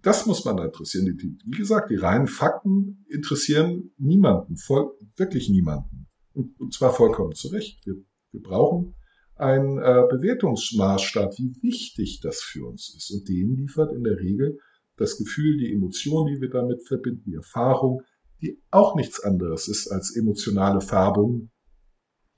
das muss man da interessieren. Wie gesagt, die reinen Fakten interessieren niemanden, voll, wirklich niemanden. Und, und zwar vollkommen zu Recht. Wir, wir brauchen einen äh, Bewertungsmaßstab, wie wichtig das für uns ist. Und den liefert in der Regel das Gefühl, die Emotion, die wir damit verbinden, die Erfahrung, die auch nichts anderes ist als emotionale Färbung,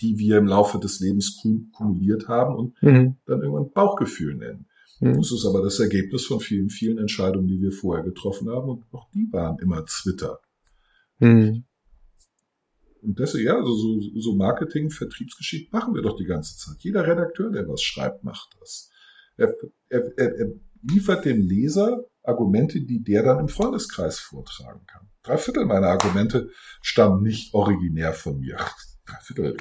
die wir im Laufe des Lebens kum- kumuliert haben und Mhm. dann irgendwann Bauchgefühl nennen. Mhm. Das ist aber das Ergebnis von vielen, vielen Entscheidungen, die wir vorher getroffen haben und auch die waren immer Twitter. Mhm. Und deswegen, ja, also so, so Marketing, Vertriebsgeschichte machen wir doch die ganze Zeit. Jeder Redakteur, der was schreibt, macht das. Er, er, er, er liefert dem Leser Argumente, die der dann im Freundeskreis vortragen kann. Drei Viertel meiner Argumente stammen nicht originär von mir. *laughs* Drei Viertel,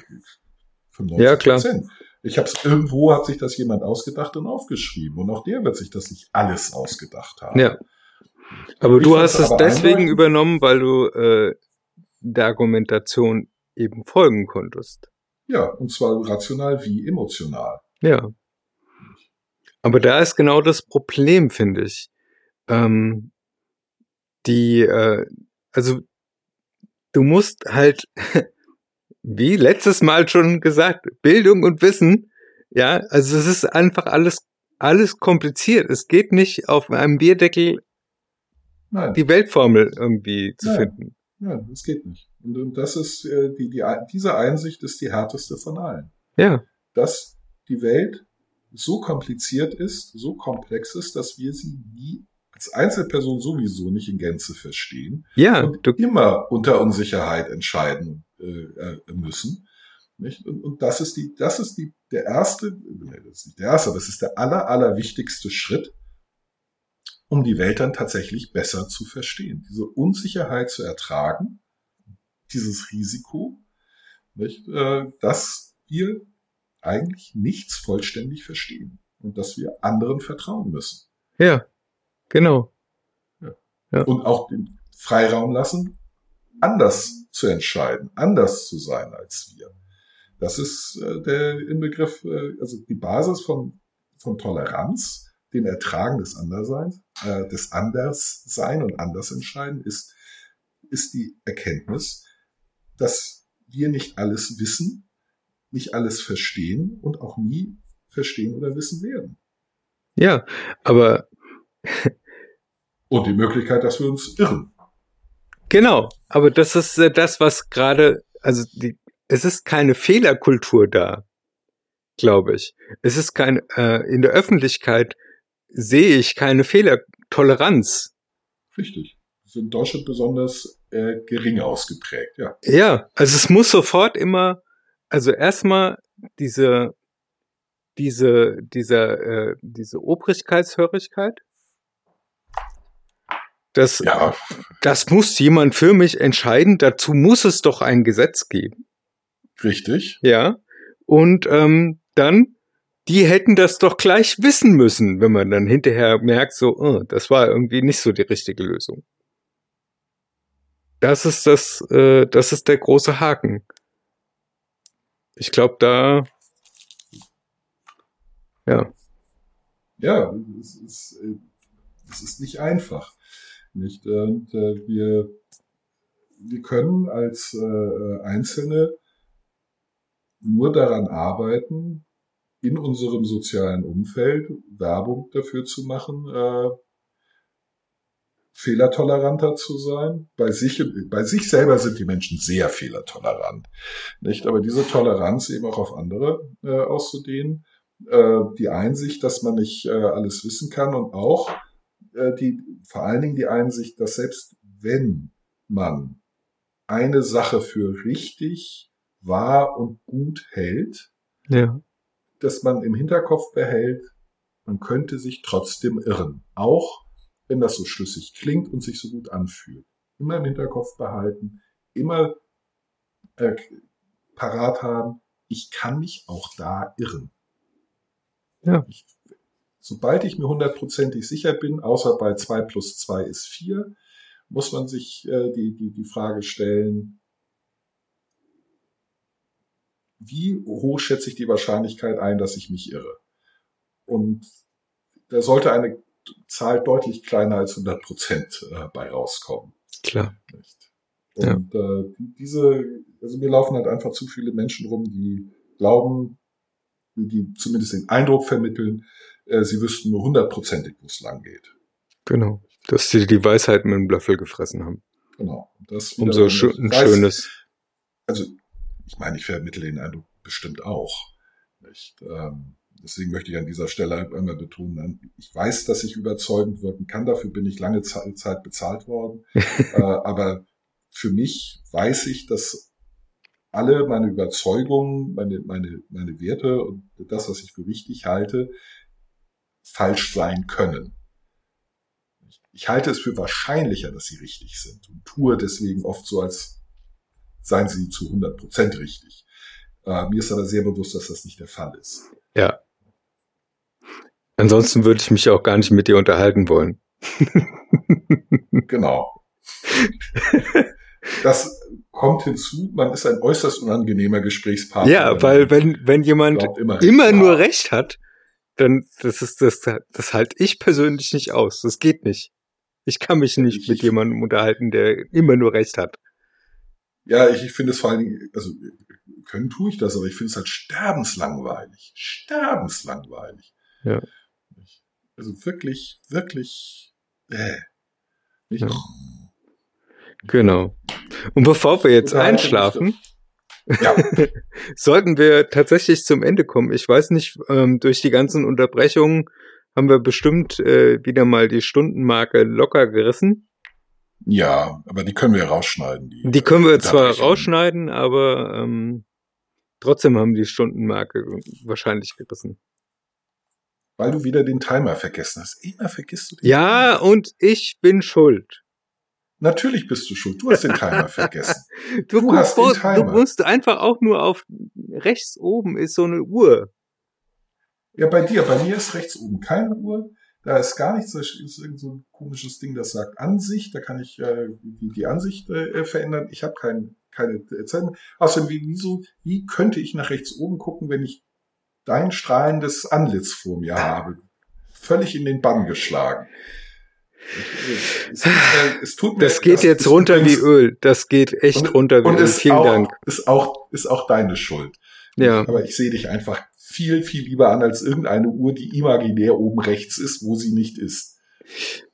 95 Ja, klar. Prozent. Ich habe es irgendwo hat sich das jemand ausgedacht und aufgeschrieben und auch der wird sich das nicht alles ausgedacht haben. Ja. Aber Ich du hast es deswegen übernommen, weil du äh, der Argumentation eben folgen konntest. ja, und zwar rational wie emotional. Ja. Aber da ist genau das Problem, finde ich. Ähm, die, äh, also du musst halt, *laughs* wie letztes Mal schon gesagt, Bildung und Wissen, ja, also es ist einfach alles, alles kompliziert. Es geht nicht auf einem Bierdeckel Nein. die Weltformel irgendwie zu Ja. finden. Ja, das geht nicht. Und, und das ist äh, die, die, diese Einsicht ist die härteste von allen. Ja, Dass die Welt so kompliziert ist, so komplex ist, dass wir sie nie als Einzelperson sowieso nicht in Gänze verstehen ja, und immer unter Unsicherheit entscheiden äh, äh, müssen. Nicht? Und, und das ist die, das ist die, der erste, nee, das ist nicht der erste, aber es ist der aller, aller wichtigste Schritt, um die Welt dann tatsächlich besser zu verstehen. Diese Unsicherheit zu ertragen, dieses Risiko, nicht, äh, dass wir eigentlich nichts vollständig verstehen und dass wir anderen vertrauen müssen. Ja, genau. Ja. Und auch den Freiraum lassen, anders zu entscheiden, anders zu sein als wir. Das ist äh, der Inbegriff, äh, also die Basis von, von Toleranz, dem Ertragen des Andersseins, äh, des Anderssein und Andersentscheiden ist, ist die Erkenntnis, dass wir nicht alles wissen, nicht alles verstehen und auch nie verstehen oder wissen werden. Ja, aber und die Möglichkeit, dass wir uns irren. Genau, aber das ist äh, das, was gerade, also die, es ist keine Fehlerkultur da, glaube ich. Es ist kein, äh, in der Öffentlichkeit sehe ich keine Fehlertoleranz. Richtig. Das ist in Deutschland besonders äh, gering ausgeprägt, ja. Ja, also es muss sofort immer, also erstmal diese, diese, dieser, äh, diese Obrigkeitshörigkeit, das, Ja, das muss jemand für mich entscheiden. Dazu muss es doch ein Gesetz geben. richtig. Ja. Und ähm, dann, die hätten das doch gleich wissen müssen, wenn man dann hinterher merkt, so, oh, das war irgendwie nicht so die richtige Lösung. Das ist das, äh, das ist der große Haken. Ich glaube, da, ja, Ja, es ist, es ist nicht einfach. Nicht? Und äh, wir, wir können als äh, Einzelne nur daran arbeiten, in unserem sozialen Umfeld Werbung dafür zu machen, äh, fehlertoleranter zu sein. Bei sich, bei sich selber sind die Menschen sehr fehlertolerant. Nicht? Aber diese Toleranz eben auch auf andere äh, auszudehnen, äh, die Einsicht, dass man nicht äh, alles wissen kann und auch äh, die, vor allen Dingen die Einsicht, dass selbst wenn man eine Sache für richtig, wahr und gut hält, ja, dass man im Hinterkopf behält, man könnte sich trotzdem irren. Auch wenn das so schlüssig klingt und sich so gut anfühlt. Immer im Hinterkopf behalten, immer äh, parat haben, ich kann mich auch da irren. Ja. Ich, sobald ich mir hundertprozentig sicher bin, außer bei zwei plus zwei ist vier, muss man sich äh, die, die, die Frage stellen, wie hoch schätze ich die Wahrscheinlichkeit ein, dass ich mich irre? Und da sollte eine Zahl deutlich kleiner als 100 Prozent äh, bei rauskommen. klar. Nicht? Und äh, die, diese, also mir laufen halt einfach zu viele Menschen rum, die glauben, die zumindest den Eindruck vermitteln, äh, sie wüssten nur hundertprozentig, wo es lang geht. Genau. Dass sie die Weisheit mit dem Löffel gefressen haben. Genau. Das Umso ich ein schönes. Also, ich meine, ich vermittle den Eindruck bestimmt auch. Nicht? Ähm, deswegen möchte ich an dieser Stelle einmal betonen, ich weiß, dass ich überzeugend wirken kann, dafür bin ich lange Ze- Zeit bezahlt worden. *laughs* äh, aber für mich weiß ich, dass alle meine Überzeugungen, meine, meine, meine Werte und das, was ich für wichtig halte, falsch sein können. Ich halte es für wahrscheinlicher, dass sie richtig sind und tue deswegen oft so, als seien sie zu 100 Prozent richtig. Äh, mir ist aber sehr bewusst, dass das nicht der Fall ist. Ja. Ansonsten würde ich mich auch gar nicht mit dir unterhalten wollen. Genau. Das kommt hinzu, man ist ein äußerst unangenehmer Gesprächspartner. ja, weil wenn, wenn jemand glaubt, immer, immer recht zu nur recht hat, dann das ist das das halte ich persönlich nicht aus. Das geht nicht. Ich kann mich nicht Ich- mit jemandem unterhalten, der immer nur recht hat. Ja, ich, ich finde es vor allen Dingen, also können tue ich das, aber ich finde es halt sterbenslangweilig. Sterbenslangweilig. Ja. Also wirklich, wirklich, äh. Nicht, Ja. Genau. Und bevor wir jetzt einschlafen, Ja, *laughs* sollten wir tatsächlich zum Ende kommen. Ich weiß nicht, ähm, durch die ganzen Unterbrechungen haben wir bestimmt äh, wieder mal die Stundenmarke locker gerissen. Ja, aber die können wir rausschneiden. Die können wir zwar rausschneiden, aber ähm, Trotzdem haben die Stundenmarke wahrscheinlich gerissen. Weil du wieder den Timer vergessen hast. Immer vergisst du den Ja, und ich bin schuld. Natürlich bist du schuld. Du hast den Timer *laughs* vergessen. Du, Du hast den musst, du Timer. musst einfach auch nur auf rechts oben ist so eine Uhr. Ja, bei dir, bei mir ist rechts oben keine Uhr. Da ist gar nichts. Da ist irgend so ein komisches Ding, das sagt Ansicht. Da kann ich äh, die, die Ansicht äh, verändern. Ich habe kein, keine äh, Zeit mehr. Außerdem, wie, wieso, wie könnte ich nach rechts oben gucken, wenn ich dein strahlendes Antlitz vor mir habe? Völlig in den Bann geschlagen. Es, es tut mir, Das geht jetzt ist runter wie Öl. Das geht echt und, runter wie und Öl. ist Vielen auch, Dank. Ist auch, ist auch deine Schuld. Ja. Aber ich sehe dich einfach viel, viel lieber an als irgendeine Uhr, die imaginär oben rechts ist, wo sie nicht ist.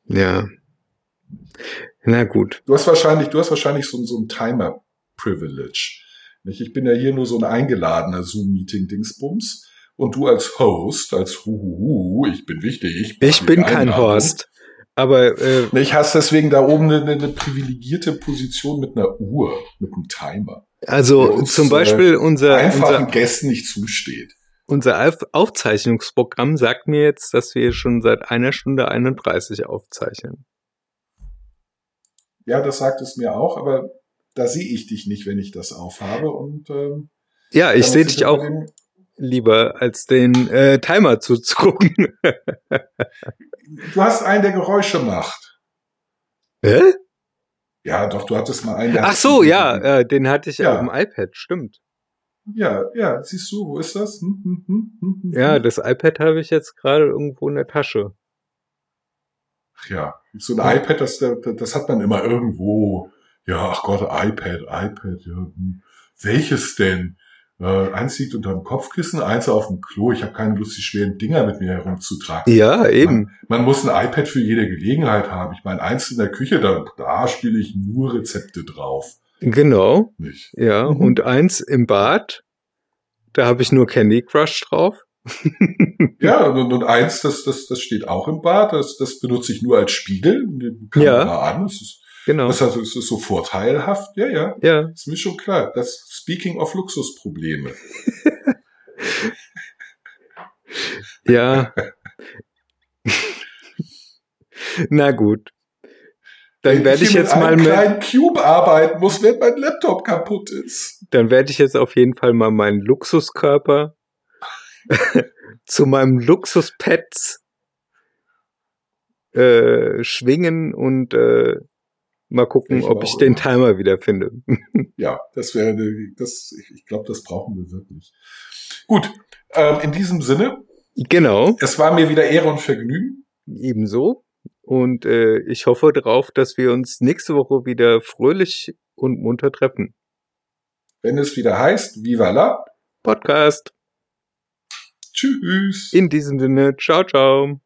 Ja. Na gut. Du hast wahrscheinlich, du hast wahrscheinlich so, so ein Timer-Privilege. Ich bin ja hier nur so ein eingeladener Zoom-Meeting-Dingsbums. Und du als Host, als Huhuhu, ich bin wichtig. Ich die bin kein. Horst. Aber äh, Ich hast deswegen da oben eine, eine privilegierte Position mit einer Uhr, mit einem Timer. also uns, zum äh, Beispiel unser, Einfachen unser, Gästen nicht zusteht. Unser Auf Aufzeichnungsprogramm sagt mir jetzt, dass wir schon seit einer Stunde 31 aufzeichnen. Ja, das sagt es mir auch, aber da sehe ich dich nicht, wenn ich das aufhabe. Und ähm, Ja, ich sehe dich auch lieber, als den äh, Timer zuzugucken. Du hast einen, der Geräusche macht. Hä? Ja, doch, du hattest mal einen. Ach so, ja, äh, den hatte ich Ja. auf dem iPad, stimmt. Ja, ja, siehst du, wo ist das? Hm, hm, hm, hm, hm, Ja, hm. das iPad habe ich jetzt gerade irgendwo in der Tasche. Ach ja, so ein iPad, das, das hat man immer irgendwo. Ja, ach Gott, iPad, iPad, ja. hm. Welches denn? Äh, eins liegt unter dem Kopfkissen, eins auf dem Klo. Ich habe keine Lust, die schweren Dinger mit mir herumzutragen. Ja, eben. Man, man muss ein iPad für jede Gelegenheit haben. Ich meine, eins in der Küche, da, da spiele ich nur Rezepte drauf. Genau. Nicht? Ja, Mhm. und eins im Bad, da habe ich nur Candy Crush drauf. *laughs* Ja, und, und eins, das, das, das steht auch im Bad, das, das benutze ich nur als Spiegel, die Kamera Ja. an. Das ist, Genau. das, also, es ist so vorteilhaft. Ja, ja, Ja, ist mir schon klar. Das Speaking of Luxusprobleme. *laughs* ja. *laughs* Na gut. Dann werde ich jetzt mal mit, kleinen Cube arbeiten muss, wenn mein Laptop kaputt ist. dann werde ich jetzt auf jeden Fall mal meinen Luxuskörper *laughs* zu meinem Luxuspets äh, schwingen und äh, mal gucken, Ich ob ich den. Timer wieder finde. *laughs* Ja, das wäre, das, ich, ich glaube, das brauchen wir wirklich. Gut, ähm, in diesem Sinne, genau, es war mir wieder Ehre und Vergnügen. ebenso. Und äh, ich hoffe darauf, dass wir uns nächste Woche wieder fröhlich und munter treffen. Wenn es wieder heißt, Viva la, Podcast. tschüss. In diesem Sinne, ciao, ciao.